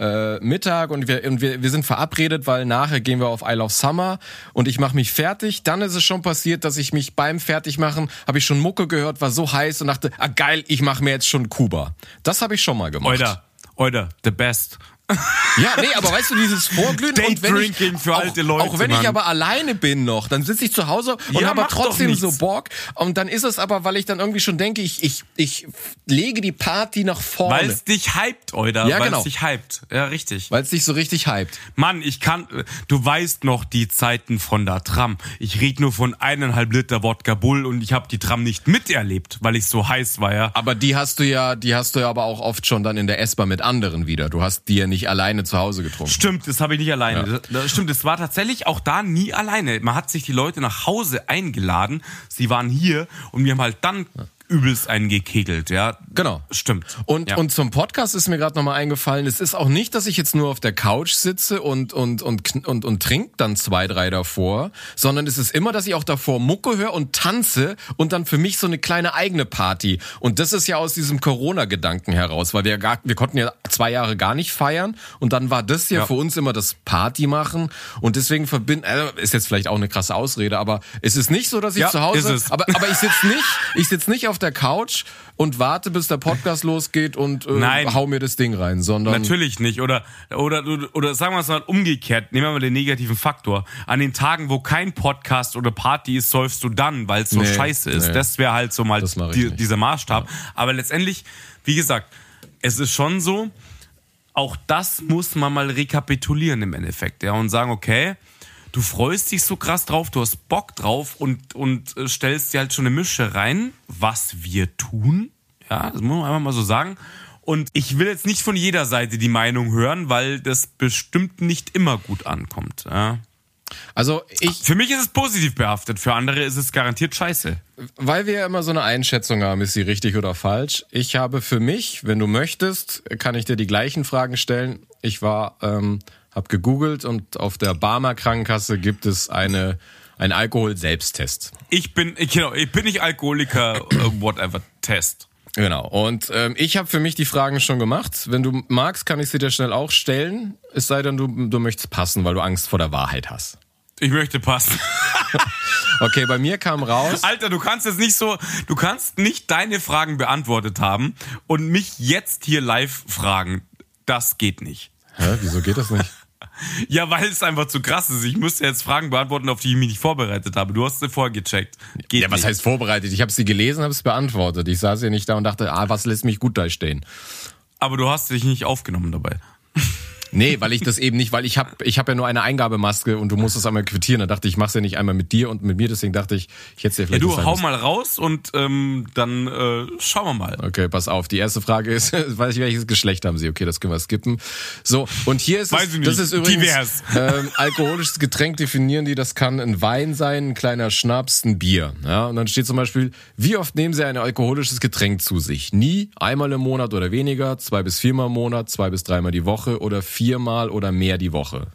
A: äh, Mittag und, wir, und wir, wir sind verabredet, weil nachher gehen wir auf Isle of Summer und ich mache mich fertig. Dann ist es schon passiert, dass ich mich beim Fertigmachen, habe ich schon Mucke gehört, war so heiß und dachte, ah geil, ich mache mir jetzt schon Kuba. Das habe ich schon mal gemacht.
B: Oida, Oida, the best.
A: Ja, nee, aber weißt du, dieses Vorglühen
B: Date
A: und wenn ich,
B: Drinking für
A: auch,
B: alte Leute,
A: Auch wenn ich
B: Mann.
A: aber alleine bin noch, dann sitze ich zu Hause und
B: Ja,
A: habe trotzdem so Bock. Und dann ist es aber, weil ich dann irgendwie schon denke, ich, ich, ich lege die Party nach
B: Weil
A: vorne.
B: es dich hypt, Oida.
A: Ja,
B: weil
A: genau.
B: es dich hypt. Ja, richtig.
A: Weil es dich so richtig hypt.
B: Mann, ich kann, du weißt noch die Zeiten von der Tram. Ich rede nur von eineinhalb Liter Wodka Bull und ich habe die Tram nicht miterlebt, weil ich so heiß war, ja.
A: Aber die hast du ja, die hast du ja aber auch oft schon dann in der S-Bahn mit anderen wieder. Du hast die ja nicht alleine zu Hause getrunken.
B: Stimmt, das habe ich nicht alleine. Das, das stimmt, es war tatsächlich auch da nie alleine. Man hat sich die Leute nach Hause eingeladen. Sie waren hier und wir haben halt dann übelst einen gekegelt, ja.
A: Genau.
B: Stimmt.
A: Und,
B: ja.
A: und zum Podcast ist mir gerade nochmal eingefallen, es ist auch nicht, dass ich jetzt nur auf der Couch sitze und, und, und, und, und trink dann zwei, drei davor, sondern es ist immer, dass ich auch davor Mucke höre und tanze und dann für mich so eine kleine eigene Party. Und das ist ja aus diesem Corona-Gedanken heraus, weil wir gar, wir konnten ja zwei Jahre gar nicht feiern und dann war das ja,
B: Ja.
A: für uns immer das Party machen und deswegen verbinden, also ist jetzt vielleicht auch eine krasse Ausrede, aber es ist nicht so, dass ich
B: Ja,
A: zu Hause, aber, aber ich sitze nicht, ich sitze nicht auf der Couch und warte, bis der Podcast losgeht und äh,
B: Nein.
A: hau mir das Ding rein, sondern
B: Natürlich nicht. Oder, oder, oder sagen wir es mal umgekehrt. Nehmen wir mal den negativen Faktor. An den Tagen, wo kein Podcast oder Party ist, säufst du dann, weil es so
A: Nee,
B: scheiße ist.
A: nee.
B: Das wäre halt so mal die, dieser Maßstab. Aber letztendlich, wie gesagt, es ist schon so, auch das muss man mal rekapitulieren im Endeffekt. Ja, und sagen, okay, du freust dich so krass drauf, du hast Bock drauf und, und äh, stellst dir halt schon eine Mische rein, was wir tun. Ja, das muss man einfach mal so sagen. Und ich will jetzt nicht von jeder Seite die Meinung hören, weil das bestimmt nicht immer gut ankommt. Ja.
A: also ich,
B: Für mich ist es positiv behaftet, für andere ist es garantiert scheiße.
A: weil wir ja immer so eine Einschätzung haben, ist sie richtig oder falsch. Ich habe für mich, wenn du möchtest, kann ich dir die gleichen Fragen stellen. Ich war, ähm, habe gegoogelt und auf der Barmer Krankenkasse gibt es eine ein Alkohol-Selbsttest.
B: Ich bin, ich, genau, ich bin nicht Alkoholiker, äh, whatever, Test.
A: Genau. Und ähm, ich habe für mich die Fragen schon gemacht. Wenn du magst, kann ich sie dir schnell auch stellen. Es sei denn, du, du möchtest passen, weil du Angst vor der Wahrheit hast.
B: Ich möchte passen. [laughs]
A: Okay, bei mir kam raus.
B: Alter, du kannst jetzt nicht so, du kannst nicht deine Fragen beantwortet haben und mich jetzt hier live fragen. Das geht nicht.
A: Hä, wieso geht das nicht? [laughs]
B: Ja, weil es einfach zu krass ist. Ich müsste jetzt Fragen beantworten, auf die ich mich nicht vorbereitet habe. Du hast sie vorher gecheckt. Geht
A: Ja, was
B: nicht.
A: heißt vorbereitet? Ich habe sie gelesen, habe es beantwortet. Ich saß ja nicht da und dachte, ah, was lässt mich gut da stehen?
B: Aber du hast dich nicht aufgenommen dabei. [laughs]
A: Nee, weil ich das eben nicht, weil ich habe ich hab ja nur eine Eingabemaske und du musst es einmal quittieren. Da dachte ich, ich mach's ja nicht einmal mit dir und mit mir, deswegen dachte ich, ich hätte es ja
B: Ja,
A: vielleicht
B: du
A: nicht sagen
B: hau mal raus und ähm, dann äh, schauen wir mal.
A: Okay, pass auf. Die erste Frage ist, [laughs] weiß ich, welches Geschlecht haben Sie? Okay, das können wir skippen. So, und hier ist
B: Weiß
A: es,
B: ich
A: das
B: nicht.
A: ist übrigens
B: Divers.
A: ähm, alkoholisches Getränk definieren die, das kann ein Wein sein, ein kleiner Schnaps, ein Bier. Ja, und dann steht zum Beispiel, wie oft nehmen Sie ein alkoholisches Getränk zu sich? Nie, einmal im Monat oder weniger, zwei bis viermal im Monat, zwei bis dreimal die Woche oder viermal oder mehr die Woche.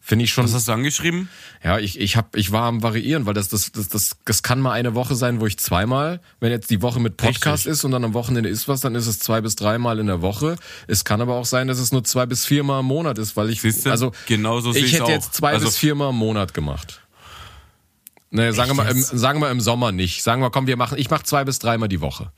A: Finde ich schon.
B: Was hast du angeschrieben?
A: Ja, ich, ich, hab, ich war am Variieren, weil das, das, das, das, das kann mal eine Woche sein, wo ich zweimal, wenn jetzt die Woche mit Podcast
B: Richtig.
A: ist und dann am Wochenende ist was, dann ist es zwei bis dreimal in der Woche. Es kann aber auch sein, dass es nur zwei bis viermal im Monat ist, weil ich,
B: Siehste?
A: also,
B: Genau so sehe
A: ich hätte
B: auch.
A: jetzt zwei
B: Also-
A: bis viermal im Monat gemacht. Naja, sagen wir, mal, im, sagen wir im Sommer nicht. Sagen wir, komm, wir machen, ich mache zwei bis dreimal die Woche.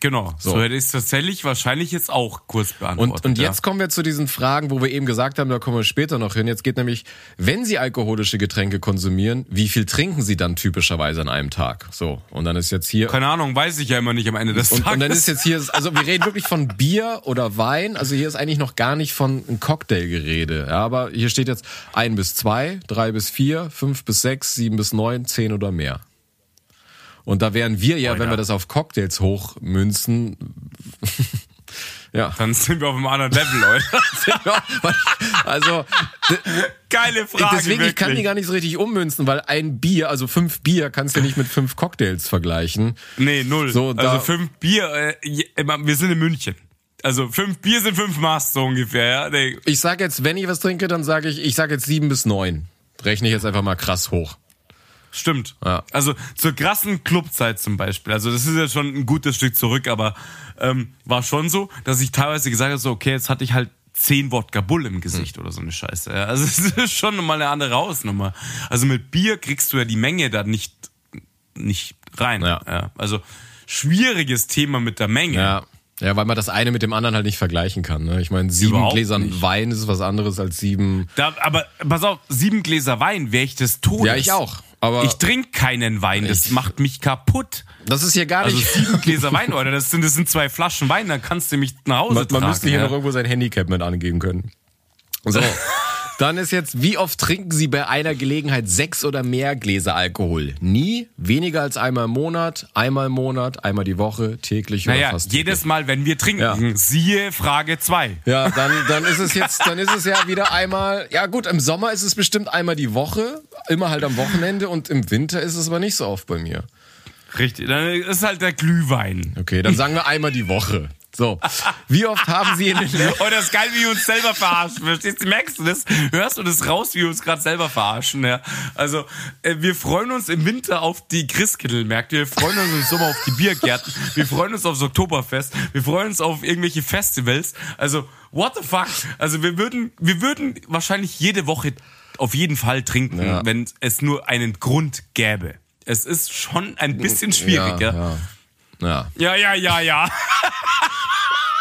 B: Genau. So,
A: So.
B: hätte ich es tatsächlich wahrscheinlich jetzt auch kurz beantwortet.
A: Und, und
B: ja.
A: jetzt kommen wir zu diesen Fragen, wo wir eben gesagt haben, da kommen wir später noch hin. Jetzt geht nämlich, wenn Sie alkoholische Getränke konsumieren, wie viel trinken Sie dann typischerweise an einem Tag? So, und dann ist jetzt hier.
B: Keine Ahnung, weiß ich ja immer nicht am Ende des
A: Und,
B: Tages.
A: und dann ist jetzt hier, also wir reden wirklich von Bier oder Wein. Also hier ist eigentlich noch gar nicht von einem Cocktail gerede. Ja, aber hier steht jetzt ein bis zwei, drei bis vier, fünf bis sechs, sieben bis neun, zehn oder mehr. Und da wären wir ja,
B: Oh,
A: wenn wir das auf Cocktails hochmünzen, ja.
B: Dann sind wir auf einem anderen Level, Leute. [laughs]
A: also
B: Geile Frage.
A: deswegen ich kann die
B: wirklich.
A: gar nicht so richtig ummünzen, weil ein Bier, also fünf Bier, kannst du nicht mit fünf Cocktails vergleichen.
B: Nee, null.
A: So, da-
B: also fünf Bier, äh, wir sind in München. Also fünf Bier sind fünf Maß so ungefähr, ja. Nee.
A: Ich sage jetzt, wenn ich was trinke, dann sage ich, ich sage jetzt sieben bis neun. Rechne ich jetzt einfach mal krass hoch.
B: Stimmt.
A: Ja.
B: Also zur krassen Clubzeit zum Beispiel. Also das ist ja schon ein gutes Stück zurück, aber ähm, war schon so, dass ich teilweise gesagt habe, so, okay, jetzt hatte ich halt zehn Wodka Bull im Gesicht
A: Hm.
B: oder so eine Scheiße. Ja. Also [laughs] es ist schon mal eine andere Hausnummer. Also mit Bier kriegst du ja die Menge da nicht, nicht rein.
A: Ja.
B: Also schwieriges Thema mit der Menge.
A: Ja. Ja, weil man das eine mit dem anderen halt nicht vergleichen kann. Ne? Ich meine, sieben
B: Überhaupt
A: Gläsern
B: nicht.
A: Wein ist was anderes als sieben.
B: Da, aber pass auf, sieben Gläser Wein wäre ich des Todes.
A: Ja, ich auch. Aber
B: Ich trinke keinen Wein, das
A: Ich-
B: macht mich kaputt.
A: das ist hier gar
B: Also
A: nicht.
B: sieben [laughs] Gläser Wein, oder? Das sind, das sind zwei Flaschen Wein, dann kannst du mich nach Hause
A: man, man
B: tragen.
A: müsste hier
B: ja.
A: noch irgendwo sein Handicap mit angeben können. So. [laughs] Dann ist jetzt, wie oft trinken Sie bei einer Gelegenheit sechs oder mehr Gläser Alkohol? Nie, weniger als einmal im Monat, einmal im Monat, einmal die Woche, täglich oder
B: Naja,
A: fast
B: jedes Mal, wenn wir trinken,
A: Ja.
B: siehe Frage zwei.
A: Ja, dann, dann ist es jetzt, dann ist es ja wieder einmal, ja gut, im Sommer ist es bestimmt einmal die Woche, immer halt am Wochenende und im Winter ist es aber nicht so oft bei mir.
B: Richtig, dann ist halt der Glühwein.
A: Okay, dann sagen wir einmal die Woche. So, wie oft haben Sie in den [laughs]
B: Oh, das ist geil, wie wir uns selber verarschen. Verstehst du? Merkst du das? Hörst du das raus, wie wir uns gerade selber verarschen? Ja? Also, äh, wir freuen uns im Winter auf die Christkindlmärkte, wir freuen uns im Sommer auf die Biergärten, wir freuen uns aufs Oktoberfest, wir freuen uns auf irgendwelche Festivals. Also, what the fuck? Also, wir würden, wir würden wahrscheinlich jede Woche auf jeden Fall trinken,
A: Ja.
B: wenn es nur einen Grund gäbe. Es ist schon ein bisschen schwierig, ja.
A: ja. ja.
B: Ja, ja, ja, ja. [laughs]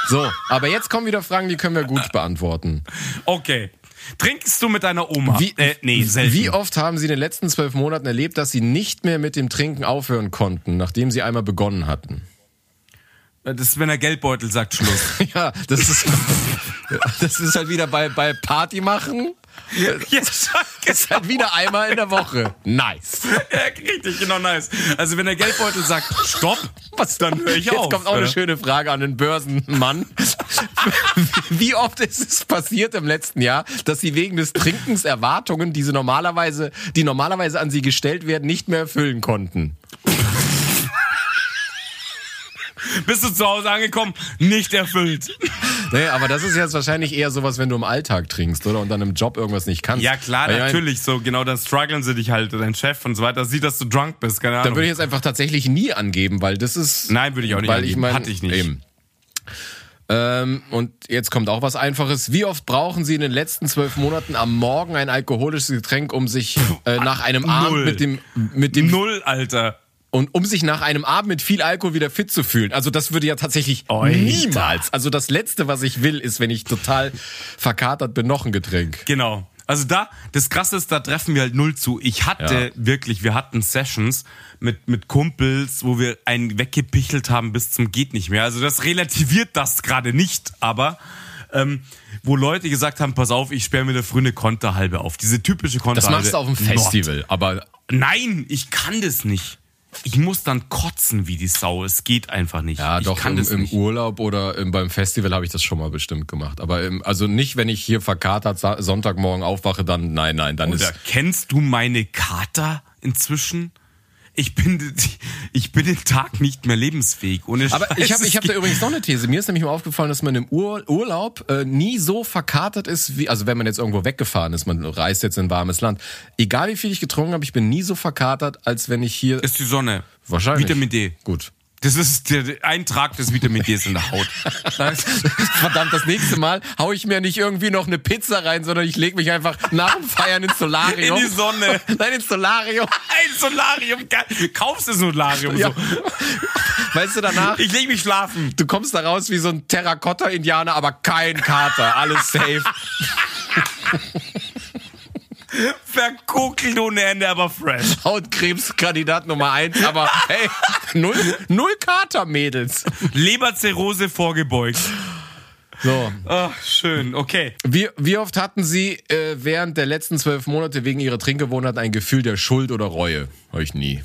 A: So, aber jetzt kommen wieder Fragen, die können wir gut beantworten.
B: Okay. Trinkst du mit deiner Oma?
A: Wie,
B: äh, nee, selten.
A: wie oft haben Sie in den letzten zwölf Monaten erlebt, dass Sie nicht mehr mit dem Trinken aufhören konnten, nachdem Sie einmal begonnen hatten?
B: Das ist, wenn der Geldbeutel sagt Schluss. [laughs]
A: Ja, das ist, das ist halt wieder bei, bei Party machen.
B: Jetzt [laughs]
A: ist halt wieder einmal in der Woche. Nice.
B: ja, richtig, genau nice. Also wenn der Geldbeutel sagt Stopp,
A: Was
B: dann höre ich
A: Jetzt
B: auf.
A: kommt auch eine
B: oder?
A: schöne Frage an den Börsenmann. [laughs] Wie oft ist es passiert im letzten Jahr, dass Sie wegen des Trinkens Erwartungen, die Sie normalerweise, die normalerweise an Sie gestellt werden, nicht mehr erfüllen konnten?
B: Bist du zu Hause angekommen? Nicht erfüllt.
A: Nee, aber das ist jetzt wahrscheinlich eher sowas, wenn du im Alltag trinkst, oder? Und dann im Job irgendwas nicht kannst.
B: Ja, klar,
A: Weil ich
B: natürlich. So, genau, dann strugglen sie dich halt, dein Chef und so weiter. Sieht, dass du drunk bist, keine
A: Dann
B: Ahnung.
A: würde ich jetzt einfach tatsächlich nie angeben, weil das ist.
B: Nein, würde ich auch nicht
A: weil ich
B: angeben.
A: mein,
B: Hatte ich nicht.
A: Eben. Ähm, und jetzt kommt auch was Einfaches. Wie oft brauchen Sie in den letzten zwölf Monaten am Morgen ein alkoholisches Getränk, um sich äh, nach einem Abend mit dem, mit dem
B: Null, Alter.
A: Und um sich nach einem Abend mit viel Alkohol wieder fit zu fühlen. Also das würde ja tatsächlich
B: Alter.
A: niemals. Also das Letzte, was ich will, ist, wenn ich total verkatert bin, noch ein Getränk.
B: Genau. Also da, das Krasse ist, da treffen wir halt null zu. Ich hatte
A: Ja.
B: wirklich, wir hatten Sessions mit, mit Kumpels, wo wir einen weggepichelt haben bis zum geht nicht mehr. Also das relativiert das gerade nicht, aber ähm, wo Leute gesagt haben, pass auf, ich sperre mir der früh eine Konterhalbe auf. Diese typische
A: Das
B: Konterhalbe.
A: machst du auf dem
B: Nord.
A: Festival, aber
B: Nein, ich kann das nicht. Ich muss dann kotzen wie die Sau. Es geht einfach nicht.
A: Ja,
B: ich
A: doch,
B: kann
A: im, im
B: nicht.
A: Urlaub oder im, beim Festival habe ich das schon mal bestimmt gemacht. Aber im, also nicht, wenn ich hier verkatert Sonntagmorgen aufwache, dann nein, nein, dann
B: Oder
A: ist.
B: kennst du meine Kater inzwischen? Ich bin, ich bin den Tag nicht mehr lebensfähig. Ohne
A: Aber ich
B: Scheiß,
A: habe ich hab da übrigens noch eine These. Mir ist nämlich mal aufgefallen, dass man im Ur Urlaub äh, nie so verkatert ist, wie, also wenn man jetzt irgendwo weggefahren ist, man reist jetzt in ein warmes Land. Egal wie viel ich getrunken habe, ich bin nie so verkatert, als wenn ich hier.
B: ist die Sonne.
A: Wahrscheinlich.
B: Vitamin D.
A: Gut.
B: Das ist der Eintrag des Vitamin Ds in der Haut. [laughs]
A: Verdammt, das nächste Mal hau ich mir nicht irgendwie noch eine Pizza rein, sondern ich lege mich einfach nach dem Feiern ins Solarium.
B: In die Sonne. [laughs]
A: Nein, ins Solarium. [laughs]
B: Ein Solarium. Kaufst du Solarium
A: Ja.
B: so.
A: Weißt du danach?
B: Ich leg mich schlafen.
A: Du kommst da raus wie so ein Terrakotta-Indianer, aber kein Kater. Alles safe.
B: Verkokelt ohne Ende, aber fresh.
A: Hautkrebskandidat Nummer eins, aber hey, null, null Kater, Mädels.
B: Leberzirrhose vorgebeugt.
A: So.
B: Ach, schön. Okay.
A: Wie, wie oft hatten Sie äh, während der letzten zwölf Monate wegen Ihrer Trinkgewohnheit ein Gefühl der Schuld oder Reue? Ich nie.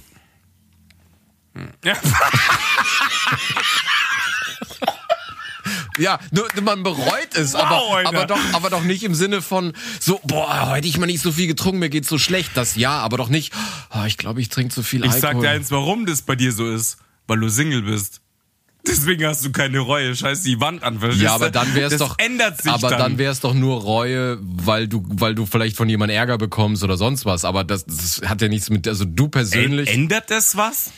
B: Ja. [laughs]
A: Ja, nur, man bereut es,
B: Wow,
A: aber,
B: Alter.
A: aber, doch, aber doch nicht im Sinne von so, boah, heute ich mal nicht so viel getrunken, mir geht's so schlecht. Das ja, aber doch nicht, oh, ich glaube, ich trinke zu viel
B: Ich
A: Alkohol.
B: sag dir eins, warum das bei dir so ist. Weil du Single bist. Deswegen hast du keine Reue. Scheiß die Wand an. verstehst
A: ja, aber dann wär's
B: das
A: doch.
B: ändert sich
A: aber
B: dann.
A: dann, wär's doch nur Reue, weil du, weil du vielleicht von jemandem Ärger bekommst oder sonst was. Aber das, das hat ja nichts mit, also du persönlich.
B: Ä- Ändert das was?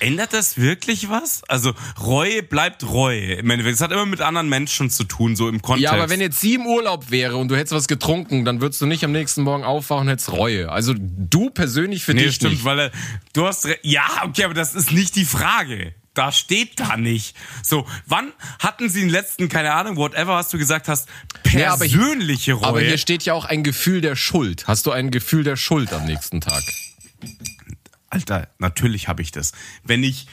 B: Ändert das wirklich was? Also Reue bleibt Reue. Im Endeffekt, es hat immer mit anderen Menschen zu tun, so im Kontext.
A: ja, aber wenn jetzt sie im Urlaub wäre und du hättest was getrunken, dann würdest du nicht am nächsten Morgen aufwachen und hättest Reue. Also du persönlich für
B: nee,
A: dich
B: stimmt,
A: nicht.
B: weil er, du hast ja, okay, aber das ist nicht die Frage. Da steht da nicht. So, wann hatten sie den letzten, keine Ahnung, whatever, was du gesagt hast,
A: Ja, aber ich-
B: persönliche Reue?
A: Aber hier steht ja auch ein Gefühl der Schuld. Hast du ein Gefühl der Schuld am nächsten Tag?
B: Alter, natürlich habe ich das. Wenn ich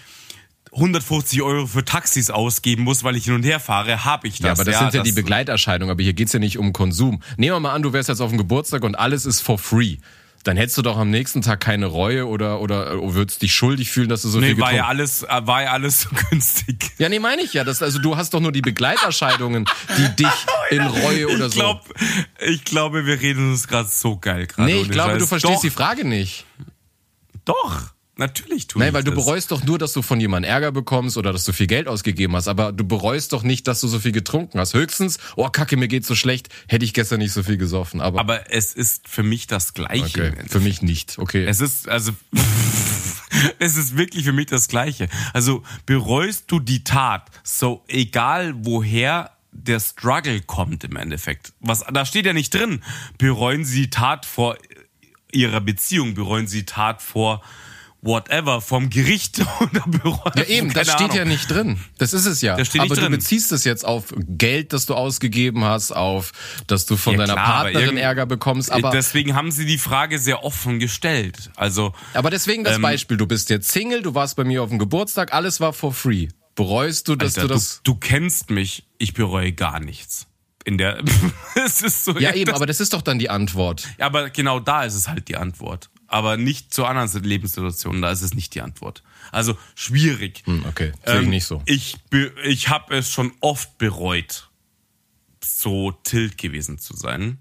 B: 150 Euro für Taxis ausgeben muss, weil ich hin und her fahre, habe ich das.
A: Ja, aber das sind ja
B: das-
A: die Begleiterscheinungen. Aber hier geht's ja nicht um Konsum. Nehmen wir mal an, du wärst jetzt auf dem Geburtstag und alles ist for free. Dann hättest du doch am nächsten Tag keine Reue oder, oder äh, würdest dich schuldig fühlen, dass du so viel
B: Nee, war
A: getrunken
B: ja alles, äh, war ja alles [laughs] so günstig.
A: Ja, nee, meine ich ja. Das, also du hast doch nur die Begleiterscheinungen, die [laughs] dich in Reue oder
B: ich
A: so.
B: glaub, ich glaube, wir reden uns gerade so geil gerade.
A: nee, ich glaube, du verstehst
B: doch,
A: die Frage nicht.
B: Doch, natürlich tue
A: Nein, weil du
B: das.
A: bereust doch nur, dass du von jemandem Ärger bekommst oder dass du viel Geld ausgegeben hast. Aber du bereust doch nicht, dass du so viel getrunken hast. Höchstens, oh Kacke, mir geht's so schlecht, hätte ich gestern nicht so viel gesoffen. Aber,
B: Aber es ist für mich das Gleiche.
A: okay, für mich nicht. Okay.
B: Es ist, also, [laughs] es ist wirklich für mich das Gleiche. Also, bereust du die Tat, so egal woher der Struggle kommt im Endeffekt. Was, da steht ja nicht drin. Bereuen sie die Tat vor ihrer Beziehung, bereuen sie Tat vor whatever, vom Gericht [laughs] oder bereuen.
A: Ja, eben, das
B: keine
A: steht
B: Ahnung.
A: ja nicht drin. Das ist es ja.
B: Das steht nicht
A: aber du
B: drin.
A: beziehst es jetzt auf Geld, das du ausgegeben hast, auf, dass du von
B: Ja,
A: deiner
B: klar,
A: Partnerin Ärger bekommst. Aber,
B: Deswegen haben sie die Frage sehr offen gestellt. Also,
A: aber deswegen
B: Ähm,
A: das Beispiel. Du bist jetzt Single, du warst bei mir auf dem Geburtstag, alles war for free. Bereust du, dass
B: Alter,
A: du das...
B: du, du kennst mich, ich bereue gar nichts. In der, [laughs] es ist so.
A: ja, eben,
B: das-
A: aber das ist doch dann die Antwort.
B: Ja, aber genau da ist es halt die Antwort. Aber nicht zu anderen Lebenssituationen, da ist es nicht die Antwort. Also schwierig.
A: Hm, okay, sehe ich
B: Ähm,
A: nicht so.
B: Ich, ich habe es schon oft bereut, so tilt gewesen zu sein.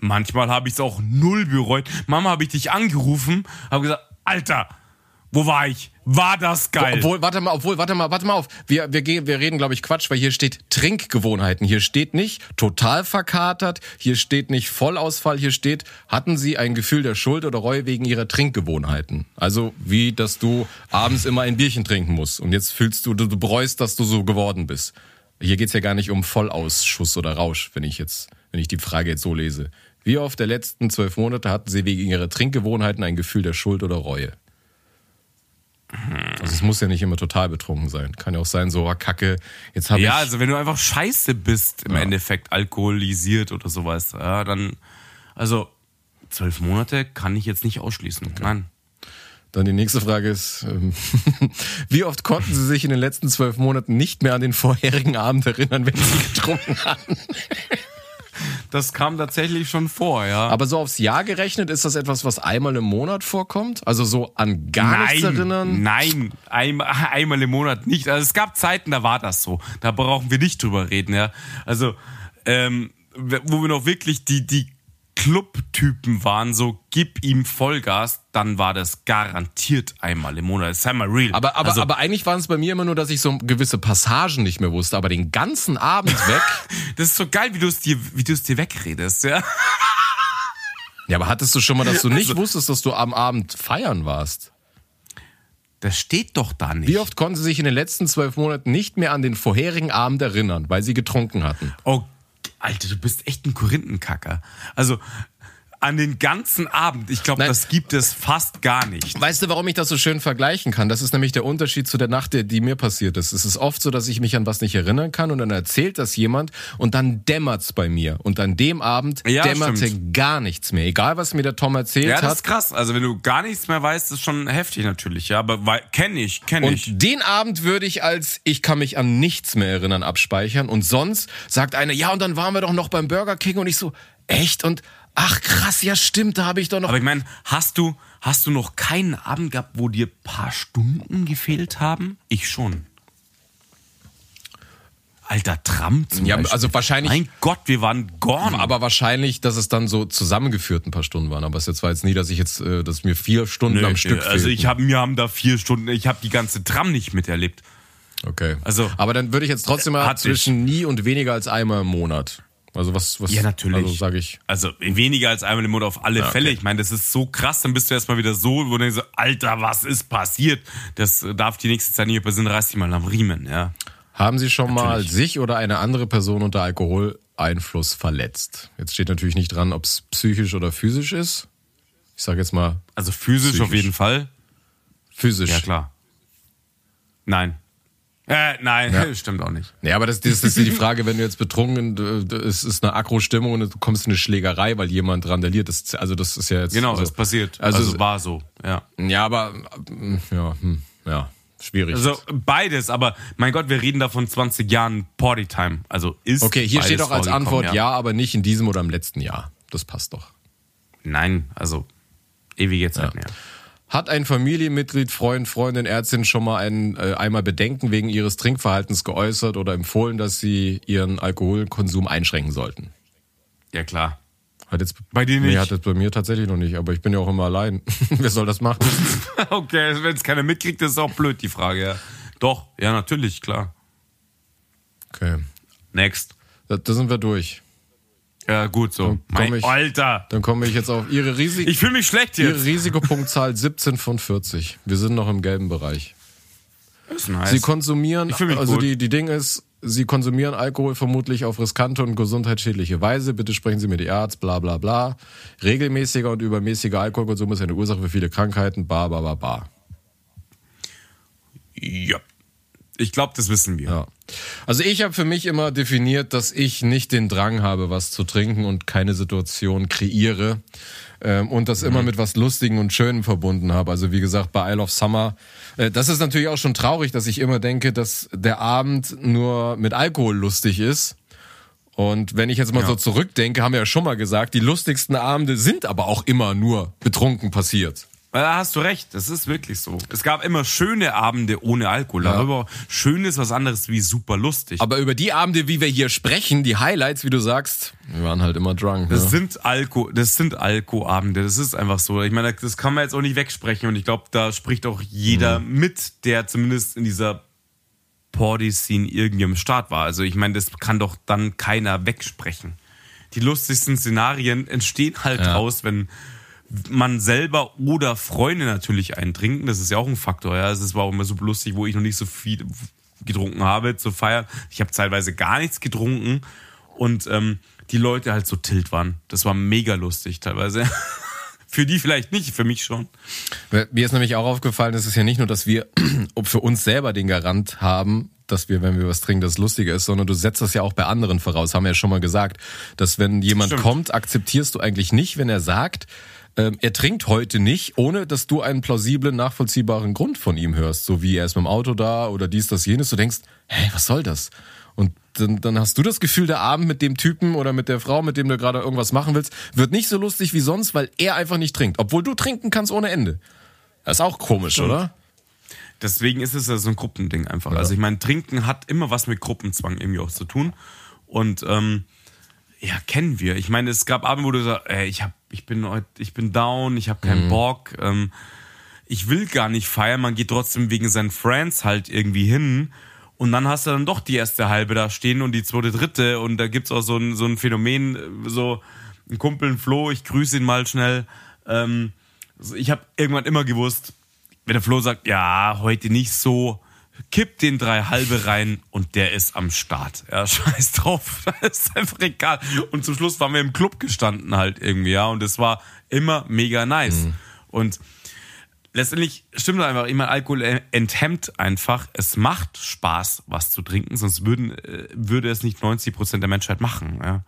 B: Manchmal habe ich es auch null bereut. Mama habe ich dich angerufen, habe gesagt, Alter, Wo war ich? War das geil?
A: Obwohl, warte mal, obwohl, warte mal, warte mal auf. Wir, wir, gehen, wir reden, glaube ich, Quatsch, weil hier steht Trinkgewohnheiten. Hier steht nicht total verkatert, hier steht nicht Vollausfall, hier steht, hatten Sie ein Gefühl der Schuld oder Reue wegen Ihrer Trinkgewohnheiten? Also wie, dass du abends immer ein Bierchen trinken musst und jetzt fühlst du, du, du bereust, dass du so geworden bist. Hier geht's ja gar nicht um Vollausschuss oder Rausch, wenn ich jetzt, wenn ich die Frage jetzt so lese. Wie oft der letzten zwölf Monate hatten Sie wegen Ihrer Trinkgewohnheiten ein Gefühl der Schuld oder Reue? Also es muss ja nicht immer total betrunken sein. Kann ja auch sein, so, ah, Kacke, jetzt habe
B: ja,
A: ich...
B: also wenn du einfach scheiße bist, im
A: Ja.
B: Endeffekt alkoholisiert oder sowas, ja, dann, also zwölf Monate kann ich jetzt nicht ausschließen. Nein.
A: Dann die nächste Frage ist, ähm, [laughs] wie oft konnten Sie sich in den letzten zwölf Monaten nicht mehr an den vorherigen Abend erinnern, wenn Sie getrunken hatten? [laughs]
B: Das kam tatsächlich schon vor, ja.
A: Aber so aufs Jahr gerechnet, ist das etwas, was einmal im Monat vorkommt? Also so an gar nichts erinnern?
B: Nein, einmal, einmal im Monat nicht. Also es gab Zeiten, da war das so. Da brauchen wir nicht drüber reden, ja. Also, ähm, wo wir noch wirklich die, die Club-Typen waren, so gib ihm Vollgas, dann war das garantiert einmal im Monat. Sei mal real.
A: Aber, aber,
B: also,
A: aber eigentlich waren es bei mir immer nur, dass ich so gewisse Passagen nicht mehr wusste, aber den ganzen Abend [laughs] weg.
B: das ist so geil, wie du es dir, wie du es dir wegredest, ja.
A: ja, aber hattest du schon mal, dass du nicht
B: Also-
A: wusstest, dass du am Abend feiern warst?
B: Das steht doch da nicht.
A: Wie oft konnten sie sich in den letzten zwölf Monaten nicht mehr an den vorherigen Abend erinnern, weil sie getrunken hatten?
B: Oh, Alter, du bist echt ein Korinthenkacker. Also, an den ganzen Abend, ich glaube, das gibt es fast gar nicht.
A: Weißt du, warum ich das so schön vergleichen kann? Das ist nämlich der Unterschied zu der Nacht, die- die mir passiert ist. Es ist oft so, dass ich mich an was nicht erinnern kann und dann erzählt das jemand und dann dämmert's bei mir. Und an dem Abend
B: Ja,
A: dämmerte
B: stimmt.
A: gar nichts mehr. Egal, was mir der Tom erzählt
B: Ja, das
A: hat.
B: ist krass. Also, wenn du gar nichts mehr weißt, ist schon heftig natürlich, ja. Aber kenne ich, kenne ich.
A: Und den Abend würde ich als ich kann mich an nichts mehr erinnern abspeichern. Und sonst sagt einer, ja, und dann waren wir doch noch beim Burger King und ich so, echt? Und ach krass, ja stimmt, da habe ich doch noch.
B: Aber ich meine, hast du, hast du noch keinen Abend gehabt, wo dir paar Stunden gefehlt haben? Ich schon. Alter Tram zum
A: Ja,
B: Beispiel.
A: also wahrscheinlich-
B: Mein Gott, wir waren gone.
A: aber wahrscheinlich, dass es dann so zusammengeführt ein paar Stunden waren. Aber es jetzt war jetzt nie, dass ich jetzt, äh, dass mir vier Stunden
B: Nö,
A: am Stück
B: also
A: fehlten.
B: ich habe mir haben da vier Stunden, ich habe die ganze Tram nicht miterlebt.
A: Okay.
B: Also-
A: aber dann würde ich jetzt trotzdem mal zwischen nie und weniger als einmal im Monat. Also was, was?
B: Ja, natürlich.
A: Also sage ich.
B: Also weniger als einmal im Monat auf alle Fälle. Ich meine, das ist so krass, dann bist du erstmal wieder so, wo du denkst, so, Alter, was ist passiert? Das darf die nächste Zeit nicht mehr passieren, reiß dich mal am Riemen, ja.
A: Haben Sie schon mal
B: Natürlich.
A: sich oder eine andere Person unter Alkoholeinfluss verletzt? Jetzt steht natürlich nicht dran, ob es psychisch oder physisch ist. Ich sage jetzt mal
B: Also physisch, auf
A: Psychisch.
B: jeden Fall.
A: physisch.
B: Ja, klar. Nein. Äh, nein,
A: Ja. [laughs]
B: stimmt auch nicht.
A: Ja, aber das, das ist die Frage, wenn du jetzt betrunken, es ist eine Akro-Stimmung und du kommst in eine Schlägerei, weil jemand randaliert. Das, also das ist ja jetzt.
B: Genau,
A: also,
B: ist passiert.
A: Also,
B: Also, war so, ja.
A: ja, aber ja, hm, ja, schwierig.
B: Also beides, aber mein Gott, wir reden da von 20 Jahren Partytime. Also ist
A: okay, hier steht doch als Antwort ja. aber nicht in diesem oder im letzten Jahr. Das passt doch.
B: Nein, also ewige Zeit mehr.
A: Hat ein Familienmitglied, Freund, Freundin, Ärztin schon mal ein, äh, einmal Bedenken wegen ihres Trinkverhaltens geäußert oder empfohlen, dass sie ihren Alkoholkonsum einschränken sollten?
B: Ja, klar.
A: Hat jetzt,
B: Bei dir
A: Nee,
B: nicht?
A: hat das bei mir tatsächlich noch nicht, aber ich bin ja auch immer allein. [laughs] Wer soll das machen? [laughs]
B: Okay, wenn es keiner mitkriegt, ist auch blöd, die Frage, ja. Doch, ja, natürlich, klar.
A: Okay.
B: Next.
A: Da, da sind wir durch.
B: Ja, gut so. Mein
A: ich-
B: Alter.
A: Dann komme ich jetzt auf Ihre, Risik
B: Ich fühle mich schlecht
A: Ihre
B: jetzt.
A: Risikopunktzahl 17 von 40. Wir sind noch im gelben Bereich.
B: ist nice.
A: Sie konsumieren,
B: Ich fühl mich
A: also
B: gut.
A: die, die Ding ist, Sie konsumieren Alkohol vermutlich auf riskante und gesundheitsschädliche Weise. Bitte sprechen Sie mit Ihrem Arzt, bla bla bla. Regelmäßiger und übermäßiger Alkoholkonsum ist eine Ursache für viele Krankheiten, ba ba ba ba.
B: ja. Ich glaube, das wissen wir.
A: Ja. Also ich habe für mich immer definiert, dass ich nicht den Drang habe, was zu trinken und keine Situation kreiere ähm, und das immer mit was Lustigen und Schönem verbunden habe. Also wie gesagt, bei Isle of Summer, äh, das ist natürlich auch schon traurig, dass ich immer denke, dass der Abend nur mit Alkohol lustig ist. Und wenn ich jetzt mal
B: Ja.
A: so zurückdenke, haben wir ja schon mal gesagt, die lustigsten Abende sind aber auch immer nur betrunken passiert.
B: Da hast du recht, das ist wirklich so. Es gab immer schöne Abende ohne Alkohol, ja. aber schön ist was anderes wie super lustig.
A: Aber über die Abende, wie wir hier sprechen, die Highlights, wie du sagst, wir waren halt immer drunk.
B: Das ne? sind Alko, das sind Alko-Abende, das ist einfach so. Ich meine, das kann man jetzt auch nicht wegsprechen und ich glaube, da spricht auch jeder mhm. mit, der zumindest in dieser Party-Scene irgendwie am Start war. Also ich meine, das kann doch dann keiner wegsprechen. Die lustigsten Szenarien entstehen halt ja. raus, wenn man selber oder Freunde natürlich eintrinken. Das ist ja auch ein Faktor. Ja, es war auch immer so lustig, wo ich noch nicht so viel getrunken habe zu feiern. Ich habe teilweise gar nichts getrunken und ähm, die Leute halt so tilt waren. Das war mega lustig teilweise. [laughs] für die vielleicht nicht, für mich schon.
A: Mir ist nämlich auch aufgefallen, es ist ja nicht nur, dass wir [clears throat] für uns selber den Garant haben, dass wir, wenn wir was trinken, das lustiger ist, sondern du setzt das ja auch bei anderen voraus, haben wir ja schon mal gesagt, dass wenn jemand Stimmt. kommt, akzeptierst du eigentlich nicht, wenn er sagt, ähm, er trinkt heute nicht, ohne dass du einen plausiblen, nachvollziehbaren Grund von ihm hörst, so wie er ist mit dem Auto da oder dies, das, jenes. Du denkst, hey, was soll das? Und dann, dann hast du das Gefühl, der Abend mit dem Typen oder mit der Frau, mit dem du gerade irgendwas machen willst, wird nicht so lustig wie sonst, weil er einfach nicht trinkt. Obwohl du trinken kannst ohne Ende. Das ist auch komisch, Stimmt. oder?
B: Deswegen ist es ja so ein Gruppending einfach. Ja. Also ich meine, Trinken hat immer was mit Gruppenzwang irgendwie auch zu tun. Und ähm, ja, kennen wir. Ich meine, es gab Abende, wo du sagst, ey, ich hab, ich bin heute, ich bin down, ich habe keinen mhm. Bock, ähm, ich will gar nicht feiern, man geht trotzdem wegen seinen Friends halt irgendwie hin. Und dann hast du dann doch die erste halbe da stehen und die zweite, dritte. Und da gibt's auch so ein, so ein Phänomen, so ein Kumpel, ein Flo, ich grüße ihn mal schnell. Ähm, ich habe irgendwann immer gewusst, wenn der Flo sagt, ja, heute nicht so, kippt den drei halbe rein und der ist am Start. Ja, [laughs] scheiß drauf. Das ist einfach egal. Und zum Schluss waren wir im Club gestanden halt irgendwie, ja. Und es war immer mega nice. Mhm. Und letztendlich stimmt einfach, ich meine, Alkohol enthemmt einfach. Es macht Spaß, was zu trinken, sonst würden, äh, würde es nicht 90 Prozent der Menschheit machen, ja.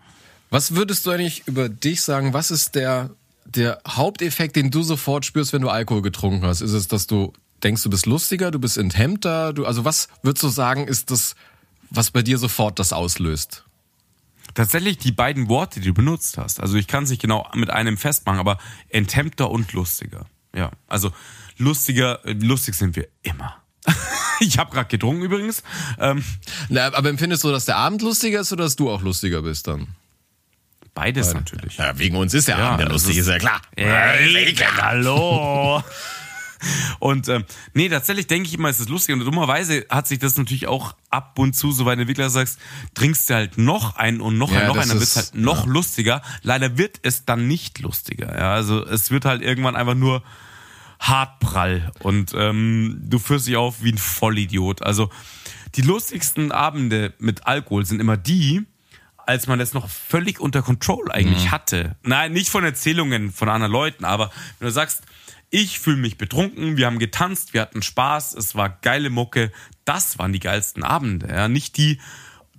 A: Was würdest du eigentlich über dich sagen? Was ist der, der Haupteffekt, den du sofort spürst, wenn du Alkohol getrunken hast? Ist es, dass du denkst, du bist lustiger, du bist enthemmter? Du, also was würdest du sagen, ist das, was bei dir sofort das auslöst?
B: Tatsächlich die beiden Worte, die du benutzt hast. Also ich kann es nicht genau mit einem festmachen, aber enthemmter und lustiger. Ja, also lustiger, lustig sind wir immer. [laughs] ich habe gerade getrunken übrigens. Ähm,
A: Na, aber empfindest du, dass der Abend lustiger ist oder dass du auch lustiger bist dann?
B: Beides Beide. natürlich.
A: Ja, wegen uns ist der ja, Abend ja lustig, ist, ist ja klar.
B: Hey, hallo. Und ähm, nee, tatsächlich denke ich immer, es ist lustig. Und dummerweise hat sich das natürlich auch ab und zu, so weil du Entwickler sagst, trinkst du halt noch einen und noch ja, einen, noch einen, dann wird halt noch ja. lustiger. Leider wird es dann nicht lustiger. Ja, also es wird halt irgendwann einfach nur hartprall und ähm, du führst dich auf wie ein Vollidiot. Also die lustigsten Abende mit Alkohol sind immer die, als man das noch völlig unter Control eigentlich mhm. hatte. Nein, nicht von Erzählungen von anderen Leuten, aber wenn du sagst, ich fühle mich betrunken, wir haben getanzt, wir hatten Spaß, es war geile Mucke. Das waren die geilsten Abende, ja, nicht die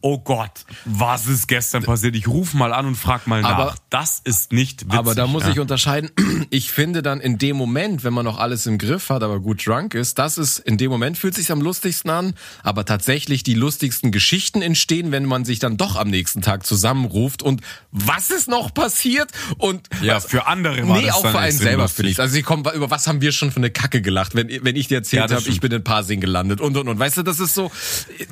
B: oh Gott, was ist gestern passiert? Ich rufe mal an und frag mal aber, nach. Das ist nicht witzig.
A: Aber da muss ja. ich unterscheiden. [clears throat] Ich finde dann in dem Moment, wenn man noch alles im Griff hat, aber gut drunk ist, das ist in dem Moment fühlt sich am lustigsten an. Aber tatsächlich die lustigsten Geschichten entstehen, wenn man sich dann doch am nächsten Tag zusammenruft und was ist noch passiert? Und
B: ja, für andere war
A: Nee, auch für einen selber finde ich. Also ich komme über was haben wir schon für eine Kacke gelacht, wenn wenn ich dir erzählt ja, habe, ich bin in Parsing gelandet und und und. Weißt du, das ist so.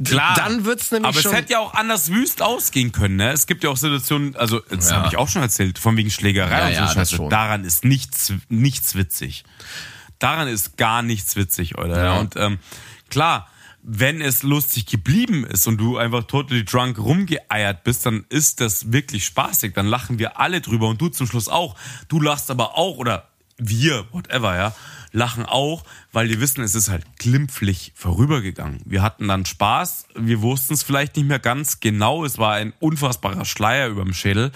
A: Klar. Dann wird's nämlich
B: aber
A: schon.
B: Es hätte ja auch anders wüst ausgehen können. Ne? Es gibt ja auch Situationen, also das ja. habe ich auch schon erzählt, von wegen Schlägerei
A: ja, und so
B: ja, Scheiße. Daran ist nichts, nichts witzig. Daran ist gar nichts witzig, oder? Ja. Und ähm, klar, wenn es lustig geblieben ist und du einfach totally drunk rumgeeiert bist, dann ist das wirklich spaßig. Dann lachen wir alle drüber und du zum Schluss auch. Du lachst aber auch oder wir, whatever, ja lachen auch, weil die wissen, es ist halt glimpflich vorübergegangen. Wir hatten dann Spaß, wir wussten es vielleicht nicht mehr ganz genau, es war ein unfassbarer Schleier über dem Schädel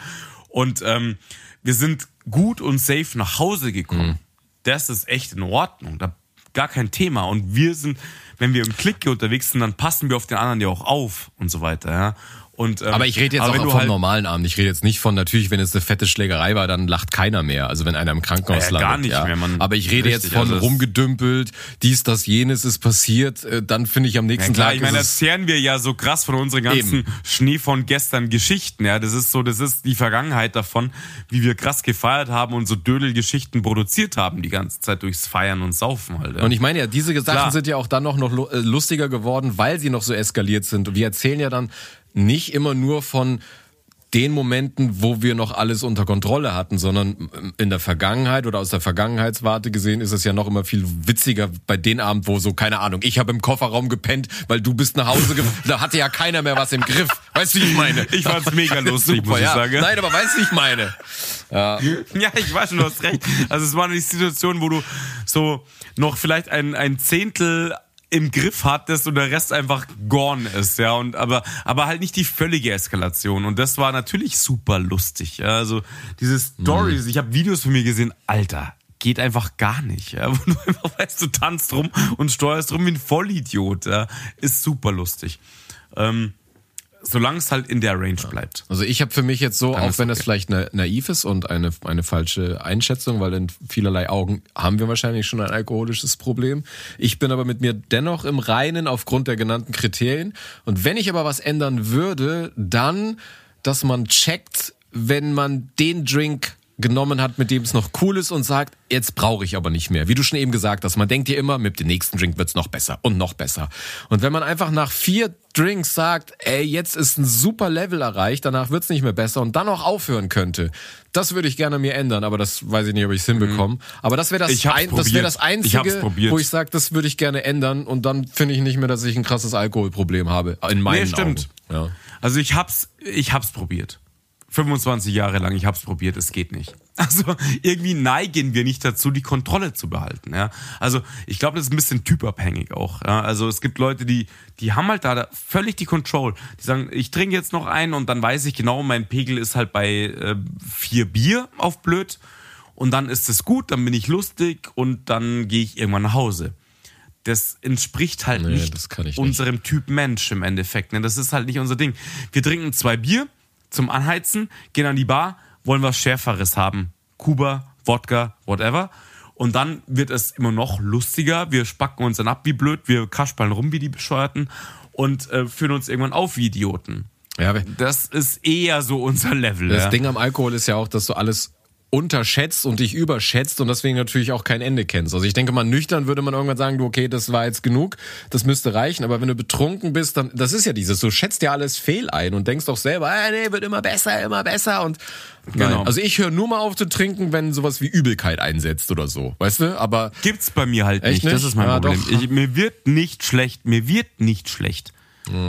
B: und ähm, wir sind gut und safe nach Hause gekommen. Mhm. Das ist echt in Ordnung, da gar kein Thema und wir sind, wenn wir im Klick unterwegs sind, dann passen wir auf den anderen ja auch auf und so weiter, ja. Und, ähm,
A: Aber ich rede jetzt auch vom
B: halt-
A: normalen Abend. Ich rede jetzt nicht von, natürlich, wenn es eine fette Schlägerei war, dann lacht keiner mehr. Also wenn einer im Krankenhaus
B: Ja,
A: landet.
B: gar nicht mehr, Mann.
A: Aber ich rede
B: Richtig,
A: jetzt von
B: also
A: rumgedümpelt, dies, das, jenes ist passiert. äh, Dann finde ich am
B: Ja,
A: nächsten
B: klar,
A: Tag
B: ich meine, erzählen wir ja so krass von unseren ganzen
A: Eben.
B: Schnee von gestern Geschichten, ja. Das ist so, das ist die Vergangenheit davon, wie wir krass gefeiert haben und so Dödelgeschichten produziert haben die ganze Zeit durchs Feiern und Saufen halt. Ja.
A: Und ich meine ja, diese Sachen
B: Klar.
A: sind ja auch dann noch, noch äh, lustiger geworden, weil sie noch so eskaliert sind. Und wir erzählen ja dann nicht immer nur von den Momenten, wo wir noch alles unter Kontrolle hatten, sondern in der Vergangenheit oder aus der Vergangenheitswarte gesehen ist es ja noch immer viel witziger bei den Abend, wo so, keine Ahnung, ich habe im Kofferraum gepennt, weil du bist nach Hause [laughs] da hatte ja keiner mehr was im Griff. Weißt du, wie ich meine?
B: Ich fand's mega lustig, muss ich
A: ja.
B: sagen.
A: Nein, aber weißt du, wie ich meine?
B: Ja, [laughs] ich weiß schon, du hast recht. Also es war die Situation, wo du so noch vielleicht ein, ein Zehntel im Griff hattest und der Rest einfach gone ist, ja, und aber aber halt nicht die völlige Eskalation. Und das war natürlich super lustig, ja, also diese Stories, ich habe Videos von mir gesehen, Alter, geht einfach gar nicht, ja, [laughs] wo du einfach weißt, du tanzt rum und steuerst rum wie ein Vollidiot, ja, ist super lustig. Ähm, solange es halt in der Range bleibt.
A: Also ich habe für mich jetzt so, auch
B: ist
A: wenn das
B: okay.
A: vielleicht na, naiv ist und eine, eine falsche Einschätzung, weil in vielerlei Augen haben wir wahrscheinlich schon ein alkoholisches Problem. Ich bin aber mit mir dennoch im Reinen aufgrund der genannten Kriterien. Und wenn ich aber was ändern würde, dann, dass man checkt, wenn man den Drink genommen hat, mit dem es noch cool ist und sagt, jetzt brauche ich aber nicht mehr. Wie du schon eben gesagt hast, man denkt dir immer, mit dem nächsten Drink wird's noch besser und noch besser. Und wenn man einfach nach vier Drinks sagt, ey, jetzt ist ein super Level erreicht, danach wird's nicht mehr besser und dann auch aufhören könnte, das würde ich gerne mir ändern, aber das weiß ich nicht, ob ich's hinbekomme. Aber das wäre das,
B: Mhm. Ich
A: ein, das, wär das
B: Ich
A: Einzige,
B: probiert.
A: wo ich sage, das würde ich gerne ändern und dann finde ich nicht mehr, dass ich ein krasses Alkoholproblem habe. In meinen
B: Nee, stimmt.
A: Augen. Ja.
B: Also ich hab's, ich hab's probiert. 25 Jahre lang, ich hab's probiert, es geht nicht. [laughs] Also irgendwie neigen wir nicht dazu, die Kontrolle zu behalten. Ja? Also ich glaube, das ist ein bisschen typabhängig auch. Ja? Also es gibt Leute, die, die haben halt da völlig die Control. Die sagen, ich trinke jetzt noch einen und dann weiß ich genau, mein Pegel ist halt bei äh, vier Bier auf blöd. Und dann ist es gut, dann bin ich lustig und dann gehe ich irgendwann nach Hause. Das entspricht halt
A: Nee,
B: nicht,
A: das kann ich nicht.
B: unserem Typ Mensch im Endeffekt. Ne? Das ist halt nicht unser Ding. Wir trinken zwei Bier zum Anheizen, gehen an die Bar, wollen was Schärferes haben. Kuba, Wodka, whatever. Und dann wird es immer noch lustiger. Wir spacken uns dann ab wie blöd, wir kaspern rum wie die Bescheuerten und äh, führen uns irgendwann auf wie Idioten.
A: Ja,
B: Das ist eher so unser Level.
A: Das
B: ja.
A: Ding am Alkohol ist ja auch, dass du alles unterschätzt und dich überschätzt und deswegen natürlich auch kein Ende kennst. Also ich denke mal, nüchtern würde man irgendwann sagen, du, okay, das war jetzt genug, das müsste reichen, aber wenn du betrunken bist, dann, das ist ja dieses, du schätzt ja alles fehl ein und denkst doch selber, ah, nee, wird immer besser, immer besser und
B: Genau.
A: Nein. Also ich höre nur mal auf zu trinken, wenn sowas wie Übelkeit einsetzt oder so, weißt du, aber
B: Gibt's bei mir halt
A: Echt
B: nicht. Das
A: nicht?
B: ist mein
A: Ja,
B: Problem. Ich, mir wird nicht schlecht. Mir wird nicht schlecht.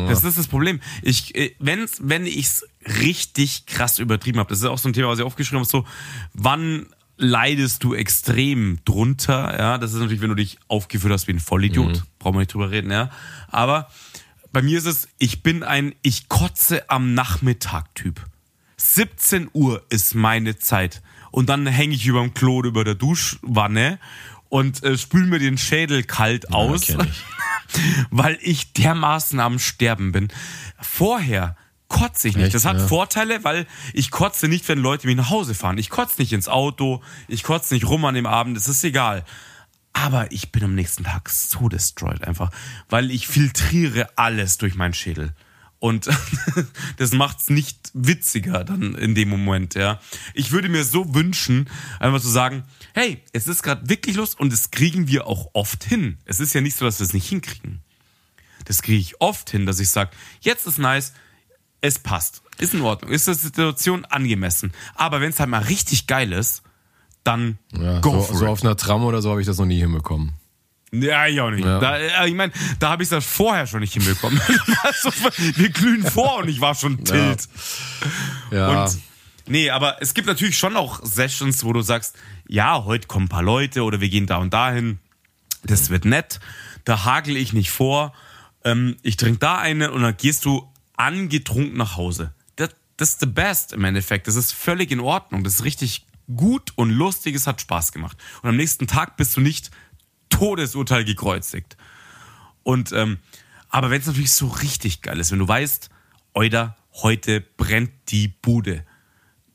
B: Das ist das Problem. Ich, äh, wenn's, wenn ich's richtig krass übertrieben habe, das ist auch so ein Thema, was ich aufgeschrieben habe, so, wann leidest du extrem drunter? Ja, das ist natürlich, wenn du dich aufgeführt hast wie ein Vollidiot.
A: Mhm.
B: Brauchen wir nicht drüber reden, ja. Aber bei mir ist es, ich bin ein Ich kotze am Nachmittag-Typ. 17 Uhr ist meine Zeit. Und dann hänge ich überm Klo oder über der Duschwanne und äh, spül mir den Schädel kalt aus,
A: kenn ich. [laughs]
B: weil ich dermaßen am Sterben bin. Vorher kotze ich nicht.
A: Echt,
B: das hat
A: ja.
B: Vorteile, weil ich kotze nicht, wenn Leute mich nach Hause fahren. Ich kotze nicht ins Auto, ich kotze nicht rum an dem Abend, das ist egal. Aber ich bin am nächsten Tag so destroyed einfach, weil ich filtriere alles durch meinen Schädel. Und [laughs] das macht's nicht witziger dann in dem Moment, ja. Ich würde mir so wünschen, einfach zu sagen, hey, es ist gerade wirklich Lust und das kriegen wir auch oft hin. Es ist ja nicht so, dass wir es nicht hinkriegen. Das kriege ich oft hin, dass ich sage, jetzt ist nice, es passt, ist in Ordnung, ist der Situation angemessen. Aber wenn es halt mal richtig geil ist, dann
A: ja,
B: go
A: so,
B: for
A: so
B: it.
A: auf einer Tram oder so habe ich das noch nie hinbekommen.
B: Ja, ich auch nicht.
A: Ja.
B: Da, äh, ich meine, da habe ich das vorher schon nicht hinbekommen. [laughs] wir glühen vor und ich war schon tilt.
A: Ja.
B: Und nee, aber es gibt natürlich schon auch Sessions, wo du sagst, ja, heute kommen ein paar Leute oder wir gehen da und dahin. Das wird nett. Da hagel ich nicht vor. Ähm, ich trinke da eine und dann gehst du angetrunken nach Hause. Das, das ist the best im Endeffekt. Das ist völlig in Ordnung. Das ist richtig gut und lustig. Es hat Spaß gemacht. Und am nächsten Tag bist du nicht Todesurteil gekreuzigt. Und ähm, aber wenn es natürlich so richtig geil ist, wenn du weißt, Oida, heute brennt die Bude,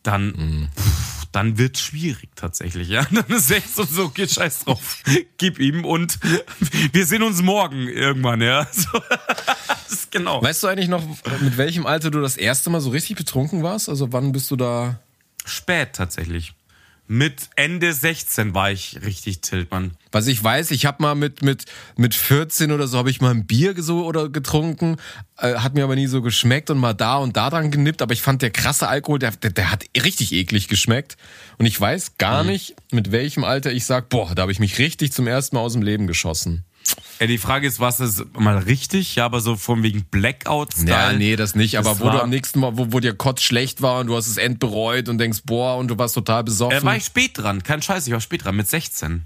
B: dann, mhm. pff, dann wird schwierig tatsächlich, ja. [laughs] Dann ist echt so, so, geh scheiß drauf, gib ihm und [laughs] wir sehen uns morgen irgendwann, ja. [laughs] So,
A: genau. Weißt du eigentlich noch, mit welchem Alter du das erste Mal so richtig betrunken warst? Also wann bist du da?
B: Spät tatsächlich. Mit Ende 16 war ich richtig Tiltmann.
A: Was ich weiß, ich habe mal mit, mit, mit 14 oder so habe ich mal ein Bier so oder getrunken, äh, hat mir aber nie so geschmeckt und mal da und da dran genippt, aber ich fand der krasse Alkohol, der, der, der hat richtig eklig geschmeckt und ich weiß gar mhm. nicht, mit welchem Alter ich sag, boah, da habe ich mich richtig zum ersten Mal aus dem Leben geschossen.
B: Ja, die Frage ist, was ist mal richtig? Ja, aber so von wegen Blackout-Style.
A: Ja, nee, das nicht. Aber das wo du am nächsten Mal, wo, wo dir Kotz schlecht war und du hast es endbereut und denkst, boah, und du warst total besoffen.
B: Da war ich spät dran. Kein Scheiß, ich war spät dran, mit 16.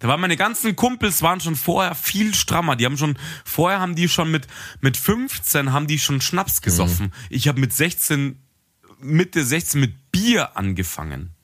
B: Da waren meine ganzen Kumpels waren schon vorher viel strammer. Die haben schon, vorher haben die schon mit, mit 15 haben die schon Schnaps gesoffen. Mhm. Ich habe mit 16, Mitte 16 mit Bier angefangen.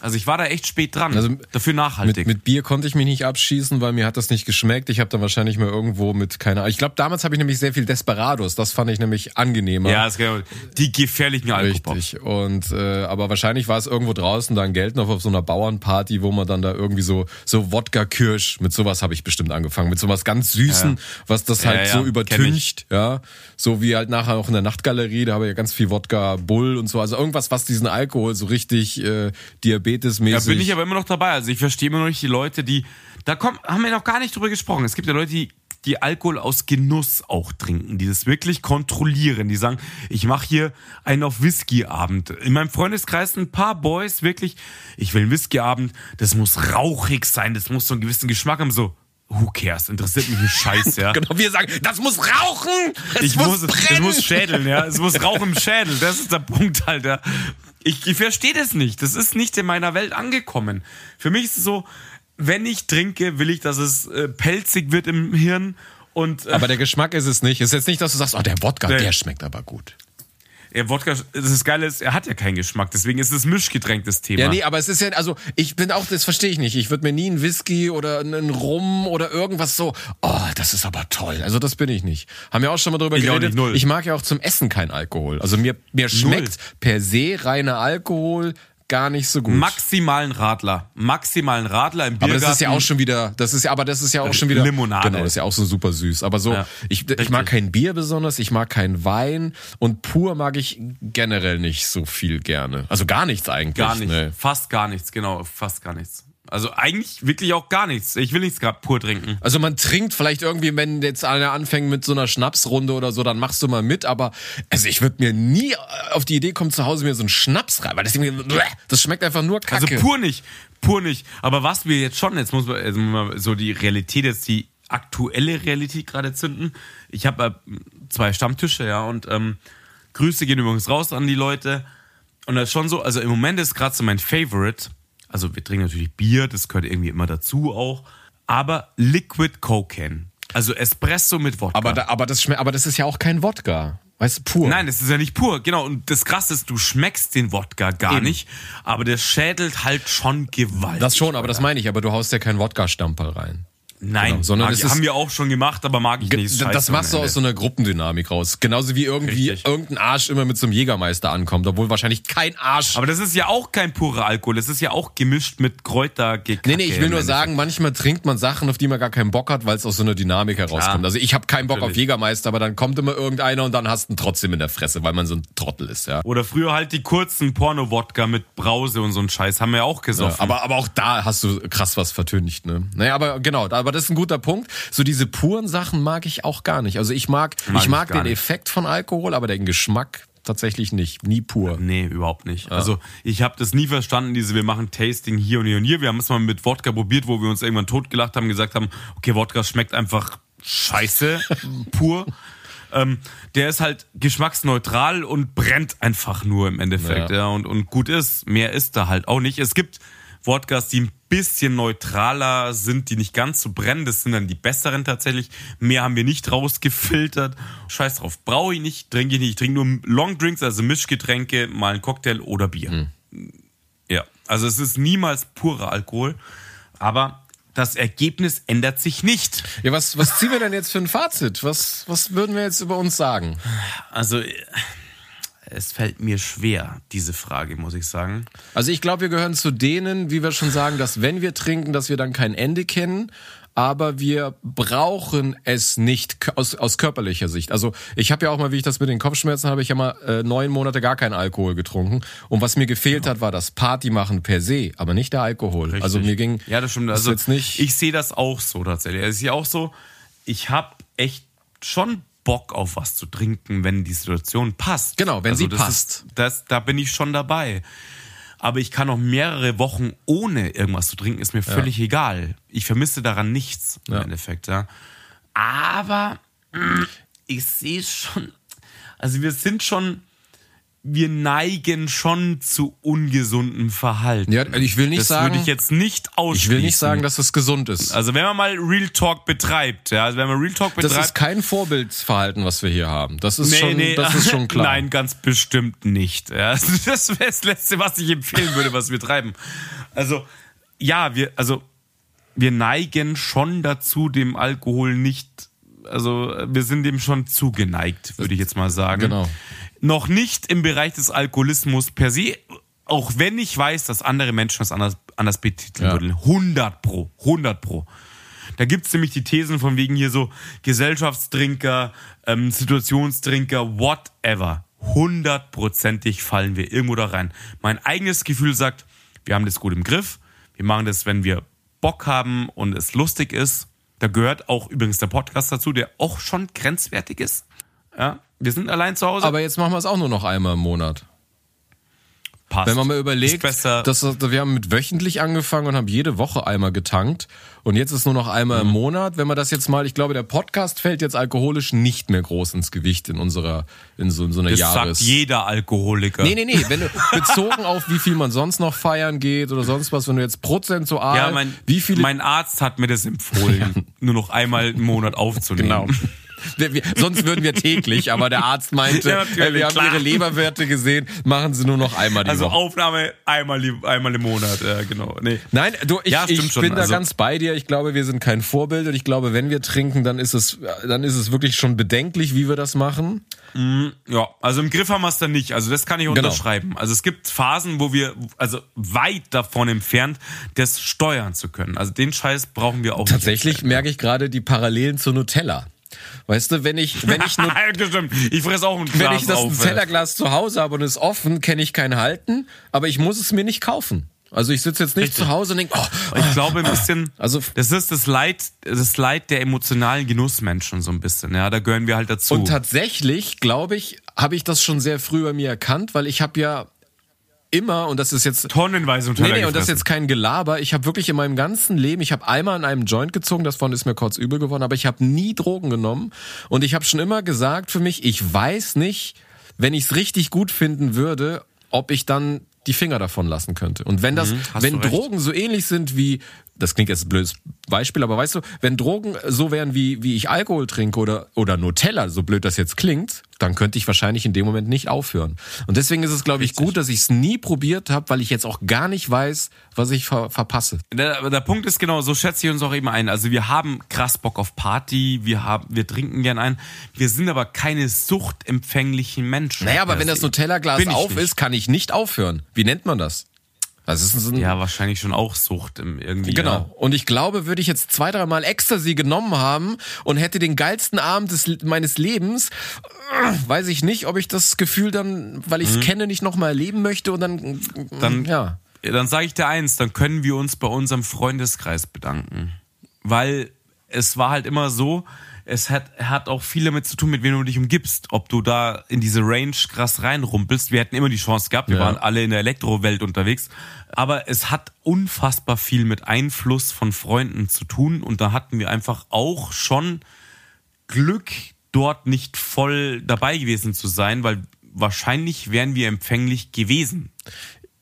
B: Also ich war da echt spät dran. Also dafür nachhaltig.
A: Mit, mit Bier konnte ich mich nicht abschießen, weil mir hat das nicht geschmeckt. Ich habe dann wahrscheinlich mal irgendwo mit keine Ahnung. Ich glaube, damals habe ich nämlich sehr viel Desperados. Das fand ich nämlich angenehmer.
B: Ja, das genau. Die gefährlichen
A: Alkohol. Richtig. Und äh, aber wahrscheinlich war es irgendwo draußen dann Geld noch auf so einer Bauernparty, wo man dann da irgendwie so so Wodka Kirsch mit sowas habe ich bestimmt angefangen mit sowas ganz süßen, ja. was das halt ja, ja, so übertüncht, ja, so wie halt nachher auch in der Nachtgalerie, da habe ich ja ganz viel Wodka Bull und so, also irgendwas, was diesen Alkohol so richtig äh, Diabetes diabetesmäßig.
B: Da bin ich aber immer noch dabei. Also ich verstehe immer noch nicht die Leute, die. Da kommt, haben wir noch gar nicht drüber gesprochen. Es gibt ja Leute, die die Alkohol aus Genuss auch trinken, die das wirklich kontrollieren, die sagen, ich mache hier einen auf Whisky-Abend. In meinem Freundeskreis ein paar Boys wirklich, ich will einen Whisky-Abend, das muss rauchig sein, das muss so einen gewissen Geschmack haben, so, who cares, interessiert mich ein Scheiß, [laughs] ja.
A: genau, wir sagen, das muss rauchen,
B: es ich muss, muss es muss schädeln, ja, es muss [laughs] rauchen im Schädel, das ist der Punkt halt, ja. Ich, ich verstehe das nicht. Das ist nicht in meiner Welt angekommen. Für mich ist es so, wenn ich trinke, will ich, dass es äh, pelzig wird im Hirn. Und,
A: äh, aber der Geschmack ist es nicht. Es ist jetzt nicht, dass du sagst, oh, der Wodka, der, der schmeckt aber gut.
B: Ja, Wodka, das Geile ist, er hat ja keinen Geschmack, deswegen ist es Mischgetränk das Thema.
A: Ja, nee, aber es ist ja, also ich bin auch, das verstehe ich nicht. Ich würde mir nie einen Whisky oder einen Rum oder irgendwas so, oh, das ist aber toll. Also das bin ich nicht. Haben wir auch schon mal drüber ich geredet. Ich mag ja auch zum Essen kein Alkohol. Also mir, mir schmeckt null. per se reiner Alkohol gar nicht so gut.
B: Maximalen Radler. Maximalen Radler im Biergarten.
A: Aber das ist ja auch schon wieder, das ist ja, aber das ist ja auch schon wieder.
B: Limonade.
A: Genau, das ist ja auch so super süß. Aber so, ja, ich, ich mag kein Bier besonders, ich mag keinen Wein und pur mag ich generell nicht so viel gerne. Also gar nichts eigentlich.
B: Gar nicht. Nee. Fast gar nichts, genau, fast gar nichts. Also eigentlich wirklich auch gar nichts. Ich will nichts gerade pur trinken.
A: Also man trinkt vielleicht irgendwie, wenn jetzt einer anfängt mit so einer Schnapsrunde oder so, dann machst du mal mit, aber also ich würde mir nie auf die Idee kommen, zu Hause mir so einen Schnaps rein, weil das, das schmeckt einfach nur kacke.
B: Also pur nicht, pur nicht. Aber was wir jetzt schon, jetzt muss man also so die Realität jetzt die aktuelle Realität gerade zünden. Ich habe äh, zwei Stammtische, ja, und ähm, Grüße gehen übrigens raus an die Leute. Und das ist schon so, also im Moment ist gerade so mein Favorite also wir trinken natürlich Bier, das gehört irgendwie immer dazu auch. Aber Liquid Cocaine. Also Espresso mit Wodka.
A: Aber, da, aber, das, aber das ist ja auch kein Wodka. Weißt du, pur.
B: Nein, das ist ja nicht pur, genau. Und das Krasse ist, du schmeckst den Wodka gar Eben. nicht, aber der schädelt halt schon gewaltig.
A: Das schon, aber das meine ich, aber du haust ja keinen Wodka-Stamperl rein.
B: Nein, genau, sondern das haben wir auch schon gemacht, aber mag ich nicht.
A: Das, das machst du aus so einer Gruppendynamik raus. Genauso wie irgendwie Richtig. irgendein Arsch immer mit so einem Jägermeister ankommt, obwohl wahrscheinlich kein Arsch.
B: Aber das ist ja auch kein purer Alkohol, das ist ja auch gemischt mit Kräuter.
A: Nee, nee, ich will nur sagen, manchmal trinkt man Sachen, auf die man gar keinen Bock hat, weil es aus so einer Dynamik herauskommt. Klar, also ich habe keinen Bock natürlich. auf Jägermeister, aber dann kommt immer irgendeiner und dann hast du ihn trotzdem in der Fresse, weil man so ein Trottel ist, ja.
B: Oder früher halt die kurzen Porno-Wodka mit Brause und so ein Scheiß, haben wir ja auch gesoffen.
A: Ja, aber, aber auch da hast du krass was vertüncht, ne? Naja, aber genau, aber das ist ein guter Punkt. So diese puren Sachen mag ich auch gar nicht. Also ich mag, mag ich mag ich den nicht. Effekt von Alkohol, aber den Geschmack tatsächlich nicht. Nie pur.
B: Nee, überhaupt nicht. Ja. Also ich habe das nie verstanden, diese, wir machen Tasting hier und hier und hier. Wir haben es mal mit Wodka probiert, wo wir uns irgendwann totgelacht haben, gesagt haben, okay, Wodka schmeckt einfach scheiße, [laughs] pur. Ähm, der ist halt geschmacksneutral und brennt einfach nur im Endeffekt. Ja. ja, und, und gut ist. Mehr ist da halt auch nicht. Es gibt Wodkas, die ein bisschen neutraler sind, die nicht ganz so brennen. Das sind dann die besseren tatsächlich. Mehr haben wir nicht rausgefiltert. Scheiß drauf. Brauche ich nicht, trinke ich nicht. Ich trinke nur Long Drinks, also Mischgetränke, mal einen Cocktail oder Bier. Mhm. Ja, also es ist niemals purer Alkohol. Aber das Ergebnis ändert sich nicht.
A: Ja, was, was ziehen wir denn jetzt für ein Fazit? Was, was würden wir jetzt über uns sagen?
B: Also, es fällt mir schwer, diese Frage, muss ich sagen.
A: Also ich glaube, wir gehören zu denen, wie wir schon sagen, dass wenn wir trinken, dass wir dann kein Ende kennen. Aber wir brauchen es nicht aus, aus körperlicher Sicht. Also ich habe ja auch mal, wie ich das mit den Kopfschmerzen habe, ich ja mal äh, neun Monate gar keinen Alkohol getrunken. Und was mir gefehlt ja. hat, war das Party machen per se, aber nicht der Alkohol. Richtig. Also mir ging
B: ja das stimmt. Also jetzt nicht. Ich sehe das auch so tatsächlich. Es ist ja auch so. Ich habe echt schon Bock auf was zu trinken, wenn die Situation passt.
A: Genau, wenn also sie passt.
B: Ist, das, da bin ich schon dabei. Aber ich kann auch mehrere Wochen ohne irgendwas zu trinken, ist mir völlig ja. egal. Ich vermisse daran nichts im ja. Endeffekt, ja. Aber mm, ich sehe schon, also wir sind schon wir neigen schon zu ungesundem Verhalten.
A: Ja, ich will nicht
B: das
A: sagen.
B: Das würde ich jetzt nicht ausschließen.
A: Ich will nicht sagen, dass es gesund ist.
B: Also wenn man mal Real Talk betreibt, ja, also wenn man Real Talk betreibt.
A: Das ist kein Vorbildsverhalten, was wir hier haben. Das ist nee, schon, nee, das ist schon [laughs] klar.
B: Nein, ganz bestimmt nicht. Ja, [laughs] das wäre das Letzte, was ich empfehlen würde, was wir treiben. Also, ja, wir, also, wir neigen schon dazu, dem Alkohol nicht, also, wir sind dem schon zugeneigt, würde ich jetzt mal sagen.
A: Genau
B: noch nicht im Bereich des Alkoholismus per se, auch wenn ich weiß, dass andere Menschen das anders, anders betiteln ja. würden. 100 pro, 100 pro. Da gibt's nämlich die Thesen von wegen hier so Gesellschaftstrinker, ähm, Situationstrinker, whatever. Hundertprozentig fallen wir irgendwo da rein. Mein eigenes Gefühl sagt, wir haben das gut im Griff. Wir machen das, wenn wir Bock haben und es lustig ist. Da gehört auch übrigens der Podcast dazu, der auch schon grenzwertig ist. Ja, wir sind allein zu Hause.
A: Aber jetzt machen wir es auch nur noch einmal im Monat. Passt. Wenn man mal überlegt, dass wir haben mit wöchentlich angefangen und haben jede Woche einmal getankt und jetzt ist nur noch einmal mhm. im Monat. Wenn man das jetzt mal, ich glaube, der Podcast fällt jetzt alkoholisch nicht mehr groß ins Gewicht in unserer in so, in so einer das Jahres.
B: Sagt jeder Alkoholiker.
A: Nee, nee, nee, wenn du [laughs] bezogen auf wie viel man sonst noch feiern geht oder sonst was, wenn du jetzt prozentual
B: ja, mein,
A: wie viele
B: Mein Arzt hat mir das empfohlen, [laughs] nur noch einmal im Monat [laughs] aufzunehmen. Genau.
A: Sonst würden wir täglich, aber der Arzt meinte, [laughs] ja, äh, wir haben klar. ihre Leberwerte gesehen, machen sie nur noch einmal die
B: also
A: Woche.
B: Also Aufnahme einmal, einmal im Monat, ja, genau. Nee.
A: Nein, du, ich, ja, ich bin da also, ganz bei dir. Ich glaube, wir sind kein Vorbild und ich glaube, wenn wir trinken, dann ist es, dann ist es wirklich schon bedenklich, wie wir das machen.
B: Mm, ja, also im Griff haben wir es dann nicht. Also das kann ich genau. unterschreiben. Genau. Also es gibt Phasen, wo wir, also weit davon entfernt, das steuern zu können. Also den Scheiß brauchen wir auch.
A: Tatsächlich merke ich gerade die Parallelen zu Nutella. Weißt du, wenn ich, wenn ich nur, [laughs]
B: ich fress auch ein Glas
A: Wenn ich das auf, Tellerglas zu Hause habe und es ist offen, kenne ich kein Halten, aber ich muss es mir nicht kaufen. Also ich sitze jetzt nicht Richtig. zu Hause und denke, oh,
B: ich glaube ein bisschen, also das ist das Leid, das Leid der emotionalen Genussmenschen so ein bisschen. Ja, da gehören wir halt dazu.
A: Und tatsächlich, glaube ich, habe ich das schon sehr früh bei mir erkannt, weil ich habe ja immer, und das ist jetzt.
B: Tonnenweise
A: und Nee, nee, und das ist jetzt kein Gelaber. Ich habe wirklich in meinem ganzen Leben, ich habe einmal an einem Joint gezogen, davon ist mir kurz übel geworden, aber ich habe nie Drogen genommen. Und ich habe schon immer gesagt für mich, ich weiß nicht, wenn ich es richtig gut finden würde, ob ich dann die Finger davon lassen könnte. Und wenn das, mhm, wenn Drogen so ähnlich sind wie, das klingt jetzt ein blödes Beispiel, aber weißt du, wenn Drogen so wären wie, wie ich Alkohol trinke oder, oder Nutella, so blöd das jetzt klingt, dann könnte ich wahrscheinlich in dem Moment nicht aufhören. Und deswegen ist es, glaube ich, gut, dass ich es nie probiert habe, weil ich jetzt auch gar nicht weiß, was ich ver verpasse.
B: Der, der Punkt ist genau, so schätze ich uns auch eben ein. Also wir haben krass Bock auf Party, wir haben, wir trinken gern ein. Wir sind aber keine suchtempfänglichen Menschen.
A: Naja, aber wenn das Nutella-Glas auf nicht. ist, kann ich nicht aufhören. Wie nennt man das?
B: Das ist so ein ja, wahrscheinlich schon auch Sucht irgendwie.
A: Genau.
B: Ja.
A: Und ich glaube, würde ich jetzt zwei, dreimal Ecstasy genommen haben und hätte den geilsten Abend des, meines Lebens, äh, weiß ich nicht, ob ich das Gefühl dann, weil ich es mhm. kenne, nicht nochmal erleben möchte und dann,
B: dann ja. Dann sage ich dir eins, dann können wir uns bei unserem Freundeskreis bedanken. Weil es war halt immer so, es hat, hat auch viel damit zu tun, mit wem du dich umgibst. Ob du da in diese Range krass reinrumpelst. Wir hätten immer die Chance gehabt, wir ja. waren alle in der Elektrowelt unterwegs. Aber es hat unfassbar viel mit Einfluss von Freunden zu tun. Und da hatten wir einfach auch schon Glück, dort nicht voll dabei gewesen zu sein, weil wahrscheinlich wären wir empfänglich gewesen.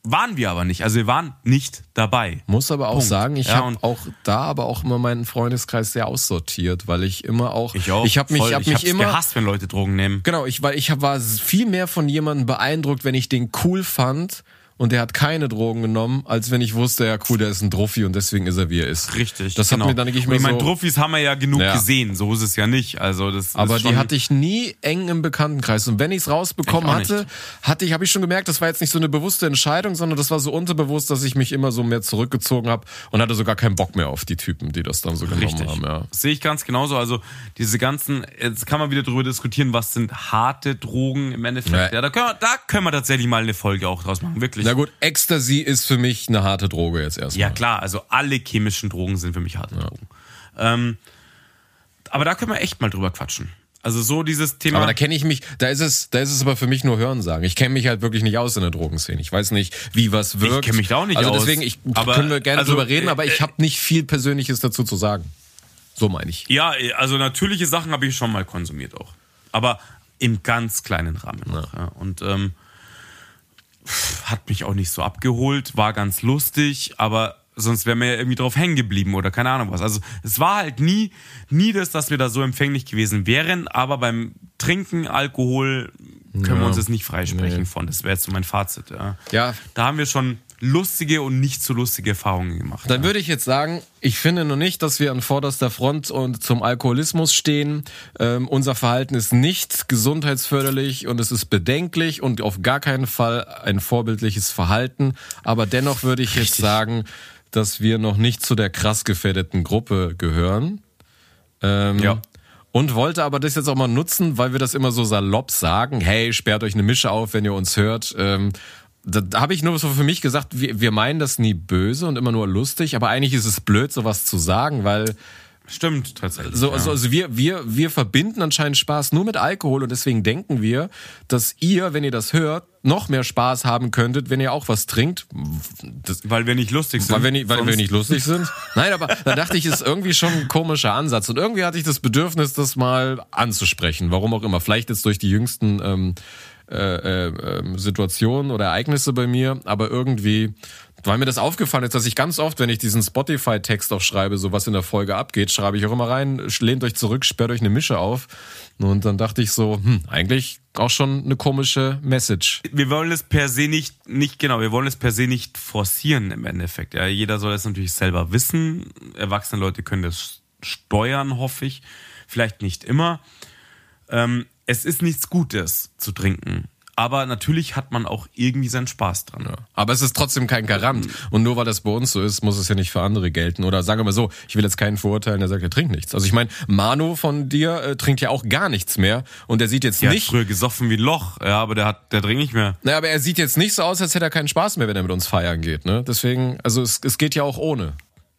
B: Waren wir aber nicht. Also wir waren nicht dabei.
A: Muss aber auch Punkt. sagen, ich ja, habe auch da aber auch immer meinen Freundeskreis sehr aussortiert, weil ich immer auch
B: ich auch
A: ich habe mich
B: voll,
A: hab mich immer
B: gehasst, wenn Leute Drogen nehmen.
A: Genau, ich weil ich war viel mehr von jemandem beeindruckt, wenn ich den cool fand und der hat keine Drogen genommen, als wenn ich wusste, ja cool, der ist ein Druffi und deswegen ist er wie er ist.
B: Richtig.
A: Das
B: genau.
A: hat mir dann nicht
B: Und
A: mehr
B: Ich meine,
A: so.
B: Druffis haben wir ja genug
A: Ja.
B: gesehen, so ist es ja nicht. Also das
A: Aber die hatte ich nie eng im Bekanntenkreis. Und wenn ich es rausbekommen
B: Ich auch nicht.
A: hatte, hatte ich, habe ich schon gemerkt, das war jetzt nicht so eine bewusste Entscheidung, sondern das war so unterbewusst, dass ich mich immer so mehr zurückgezogen habe und hatte sogar keinen Bock mehr auf die Typen, die das dann so genommen
B: Richtig.
A: haben. Ja.
B: Das sehe ich ganz genauso. Also diese ganzen, jetzt kann man wieder darüber diskutieren, was sind harte Drogen im Endeffekt.
A: Ja.
B: Ja, da, können wir, da können wir tatsächlich mal eine Folge auch draus machen, wirklich.
A: Na gut, Ecstasy ist für mich eine harte Droge jetzt erstmal.
B: Ja klar, also alle chemischen Drogen sind für mich harte Drogen. Ähm, aber da können wir echt mal drüber quatschen. Also so dieses Thema.
A: Aber da kenne ich mich, da ist es, da ist es aber für mich nur Hörensagen. Ich kenne mich halt wirklich nicht aus in der Drogenszene. Ich weiß nicht, wie was wirkt.
B: kenn mich da auch nicht
A: also
B: aus.
A: deswegen, ich,
B: Aber,
A: können wir gerne
B: also,
A: drüber reden,
B: äh,
A: aber ich
B: äh,
A: habe nicht viel Persönliches dazu zu sagen. So meine ich.
B: ja, also natürliche Sachen habe ich schon mal konsumiert auch. Aber im ganz kleinen Rahmen noch. Ja. Und ähm, hat mich auch nicht so abgeholt, war ganz lustig, aber sonst wären wir ja irgendwie drauf hängen geblieben oder keine Ahnung was. Also es war halt nie, nie das, dass wir da so empfänglich gewesen wären, aber beim Trinken, Alkohol können wir uns jetzt nicht freisprechen
A: Nee.
B: von. Das wäre jetzt so mein Fazit. Ja.
A: Ja.
B: Da haben wir schon lustige und nicht so lustige Erfahrungen gemacht.
A: Dann würde ich jetzt sagen, ich finde noch nicht, dass wir an vorderster Front und zum Alkoholismus stehen. Ähm, unser Verhalten ist nicht gesundheitsförderlich und es ist bedenklich und auf gar keinen Fall ein vorbildliches Verhalten. Aber dennoch würde ich jetzt sagen, dass wir noch nicht zu der krass gefährdeten Gruppe gehören. Ähm,
B: Ja.
A: Und wollte aber das jetzt auch mal nutzen, weil wir das immer so salopp sagen. Hey, sperrt euch eine Mische auf, wenn ihr uns hört. Ähm, da, da habe ich nur so für mich gesagt, wir, wir meinen das nie böse und immer nur lustig, aber eigentlich ist es blöd, sowas zu sagen, weil
B: Stimmt, tatsächlich.
A: so,
B: ja.
A: also, also wir, wir, wir verbinden anscheinend Spaß nur mit Alkohol und deswegen denken wir, dass ihr, wenn ihr das hört, noch mehr Spaß haben könntet, wenn ihr auch was trinkt. Das,
B: weil wir nicht lustig sind.
A: weil wir nicht, weil wir nicht lustig sind. [laughs] Nein, aber da dachte ich, ist irgendwie schon ein komischer Ansatz. Und irgendwie hatte ich das Bedürfnis, das mal anzusprechen. Warum auch immer. Vielleicht jetzt durch die jüngsten ähm, äh, äh, Situationen oder Ereignisse bei mir, aber irgendwie weil mir das aufgefallen ist, dass ich ganz oft, wenn ich diesen Spotify-Text auch schreibe, so was in der Folge abgeht, schreibe ich auch immer rein, lehnt euch zurück, sperrt euch eine Mische auf. Und dann dachte ich so, hm, eigentlich auch schon eine komische Message.
B: wir wollen es per se nicht, nicht genau, wir wollen es per se nicht forcieren im Endeffekt. Ja, jeder soll es natürlich selber wissen. Erwachsene Leute können das steuern, hoffe ich. Vielleicht nicht immer. Ähm, es ist nichts Gutes zu trinken. Aber natürlich hat man auch irgendwie seinen Spaß dran.
A: Aber es ist trotzdem kein Garant. Und nur weil das bei uns so ist, muss es ja nicht für andere gelten. Oder sagen wir mal so, ich will jetzt keinen verurteilen, der sagt, er trinkt nichts. Also ich meine, Manu von dir äh, trinkt ja auch gar nichts mehr. Und er sieht jetzt
B: Der
A: nicht.
B: hat früher gesoffen wie ein Loch, ja, aber der hat, der trinkt nicht mehr.
A: Naja, aber er sieht jetzt nicht so aus, als hätte er keinen Spaß mehr, wenn er mit uns feiern geht. Ne? Deswegen, also es, es geht ja auch ohne.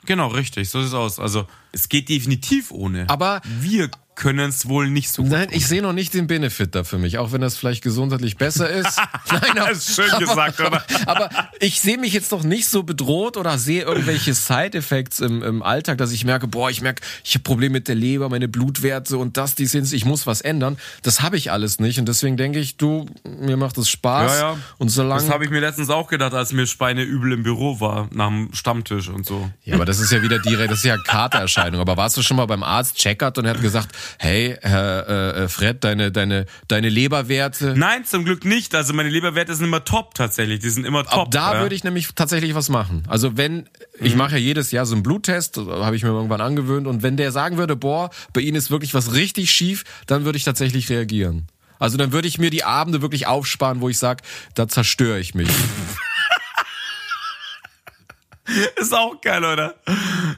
B: Genau, richtig, so sieht es aus. Also es geht definitiv ohne.
A: Aber-
B: wir können es wohl nicht so gut.
A: Nein, ich sehe noch nicht den Benefit da für mich, auch wenn das vielleicht gesundheitlich besser ist. [laughs] Nein, aber,
B: Das ist schön gesagt, oder? [laughs]
A: aber ich sehe mich jetzt doch nicht so bedroht oder sehe irgendwelche Side-Effects im, im Alltag, dass ich merke, boah, ich merke, ich habe Probleme mit der Leber, meine Blutwerte und das, dies, jenes, ich muss was ändern. Das habe ich alles nicht und deswegen denke ich, du, mir macht es Spaß
B: Ja, ja.
A: und solange
B: Das habe ich mir letztens auch gedacht, als mir Speine übel im Büro war, nach dem Stammtisch und so.
A: Ja, aber das ist ja wieder direkt, das ist ja Katererscheinung. Aber warst du schon mal beim Arzt, checkert und er hat gesagt, hey, Herr äh, äh, Fred, deine, deine, deine Leberwerte.
B: Nein, zum Glück nicht. Also meine Leberwerte sind immer top tatsächlich. Die sind immer top.
A: Ab da
B: ja.
A: würde ich nämlich tatsächlich was machen. Also wenn, ich
B: Mhm.
A: mache ja jedes Jahr so einen Bluttest, habe ich mir irgendwann angewöhnt, und wenn der sagen würde, boah, bei Ihnen ist wirklich was richtig schief, dann würde ich tatsächlich reagieren. Also dann würde ich mir die Abende wirklich aufsparen, wo ich sage, da zerstöre ich mich. [laughs] [laughs]
B: Ist auch geil, oder?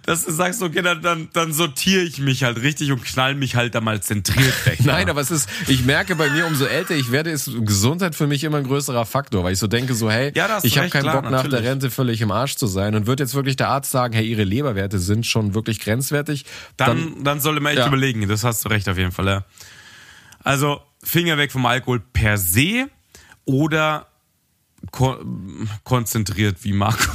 B: Dass du sagst, okay, dann, dann, dann sortiere ich mich halt richtig und knall mich halt da mal zentriert weg. [laughs]
A: Nein, aber es ist, ich merke bei mir, umso älter ich werde, ist Gesundheit für mich immer ein größerer Faktor, weil ich so denke, so, hey,
B: Ja,
A: ich habe keinen
B: klar,
A: Bock nach der
B: natürlich.
A: Rente völlig im Arsch zu sein und wird jetzt wirklich der Arzt sagen, hey, ihre Leberwerte sind schon wirklich grenzwertig,
B: dann, dann, sollte man echt
A: Ja.
B: überlegen. Das hast du recht auf jeden Fall, ja. Also, Finger weg vom Alkohol per se oder ko konzentriert wie Marco.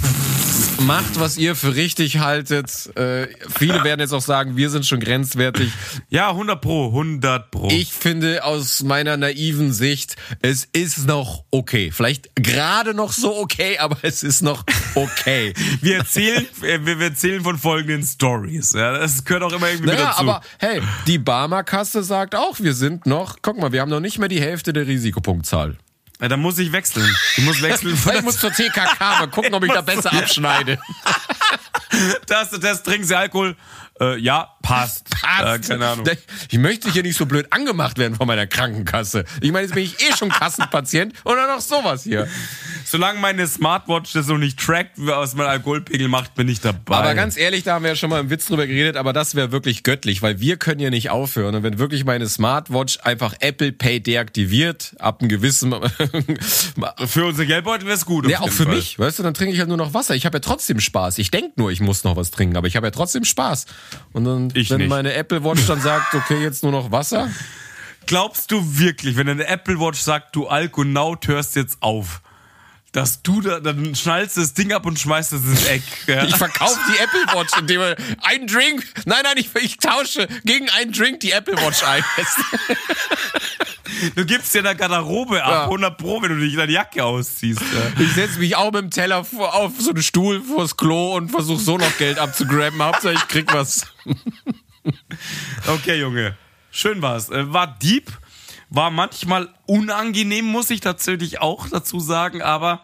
A: Macht, was ihr für richtig haltet. Äh, viele werden jetzt auch sagen, wir sind schon grenzwertig.
B: Ja, 100 pro, 100 pro.
A: Ich finde aus meiner naiven Sicht, es ist noch okay. Vielleicht gerade noch so okay, aber es ist noch okay. [laughs]
B: wir erzählen, äh, wir, erzählen von folgenden Stories. Ja, das gehört auch immer irgendwie
A: Naja,
B: dazu.
A: aber hey, die Barmer-Kasse sagt auch, wir sind noch, guck mal, wir haben noch nicht mehr die Hälfte der Risikopunktzahl.
B: Ja, dann muss ich wechseln. Ich muss wechseln.
A: Ich muss zur TKK mal gucken, ob ich da besser abschneide. [laughs]
B: das, das trinken Sie Alkohol. Äh, ja, passt. [laughs]
A: passt.
B: Äh, keine Ahnung.
A: Ich möchte hier nicht so blöd angemacht werden von meiner Krankenkasse. Ich meine, jetzt bin ich eh schon Kassenpatient und dann noch sowas hier.
B: Solange meine Smartwatch das so nicht trackt, was mein Alkoholpegel macht, bin ich dabei.
A: Aber ganz ehrlich, da haben wir ja schon mal im Witz drüber geredet, aber das wäre wirklich göttlich, weil wir können ja nicht aufhören. Und wenn wirklich meine Smartwatch einfach Apple Pay deaktiviert, ab einem gewissen... [laughs]
B: für unsere Geldbeutel wäre es gut.
A: Ja, auch für Fall. mich, weißt du, dann trinke ich halt nur noch Wasser. Ich habe ja trotzdem Spaß. Ich denke nur, ich muss noch was trinken, aber ich habe ja trotzdem Spaß. Und dann, ich wenn nicht. meine Apple Watch dann sagt, okay, jetzt nur noch Wasser. [laughs]
B: Glaubst du wirklich, wenn eine Apple Watch sagt, du Alkonaut hörst jetzt auf, dass du da, dann schnallst das Ding ab und schmeißt es ins Eck.
A: Ja. Ich verkaufe die Apple Watch, indem wir einen Drink, nein, nein, ich, ich tausche gegen einen Drink die Apple Watch ein.
B: du gibst dir da Garderobe ab, ja. 100 Pro, wenn du dich deine Jacke ausziehst.
A: Ja. Ich setze mich auch mit dem Teller vor, auf so einen Stuhl vors Klo und versuche so noch Geld abzugraben. Hauptsache ich krieg was.
B: okay, Junge. Schön war's. Äh, war deep war manchmal unangenehm, muss ich tatsächlich auch dazu sagen, aber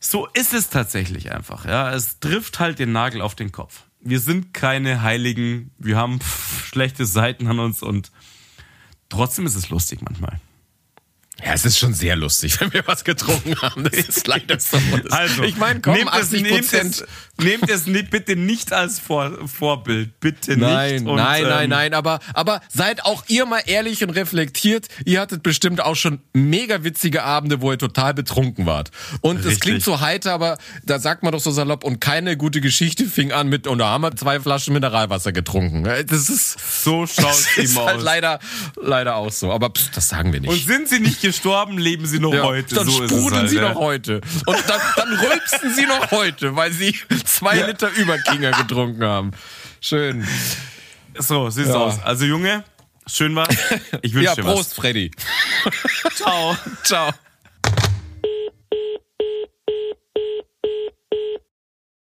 B: so ist es tatsächlich einfach. Ja, es trifft halt den Nagel auf den Kopf. Wir sind keine Heiligen, wir haben [laughs] schlechte Seiten an uns und trotzdem ist es lustig manchmal.
A: Ja, es ist schon sehr lustig, wenn wir was getrunken haben. Das ist leider so.
B: Also, ich meine, komm, nehmt es, nehmt es, nehmt es bitte nicht als Vor Vorbild. Bitte
A: nein,
B: nicht.
A: Und, nein, ähm, nein, nein, aber, aber seid auch ihr mal ehrlich und reflektiert. Ihr hattet bestimmt auch schon mega witzige Abende, wo ihr total betrunken wart. Und es klingt so heiter, aber da sagt man doch so salopp, und keine gute Geschichte fing an mit, und da haben wir zwei Flaschen Mineralwasser getrunken. Das ist,
B: so schaut [laughs] es
A: ist halt leider, leider auch so. Aber pst, das sagen wir nicht.
B: Und sind sie nicht gestorben, leben sie noch ja, heute.
A: Dann so sprudeln halt, sie ja. noch heute. Und dann, dann rülpsen sie noch heute, weil sie zwei ja. Liter Überkinger getrunken haben. Schön.
B: So, sieht's ja. aus. Also Junge, schön war.
A: Ich wünsche ja, dir Prost, was. Freddy.
B: Ciao.
A: Ciao.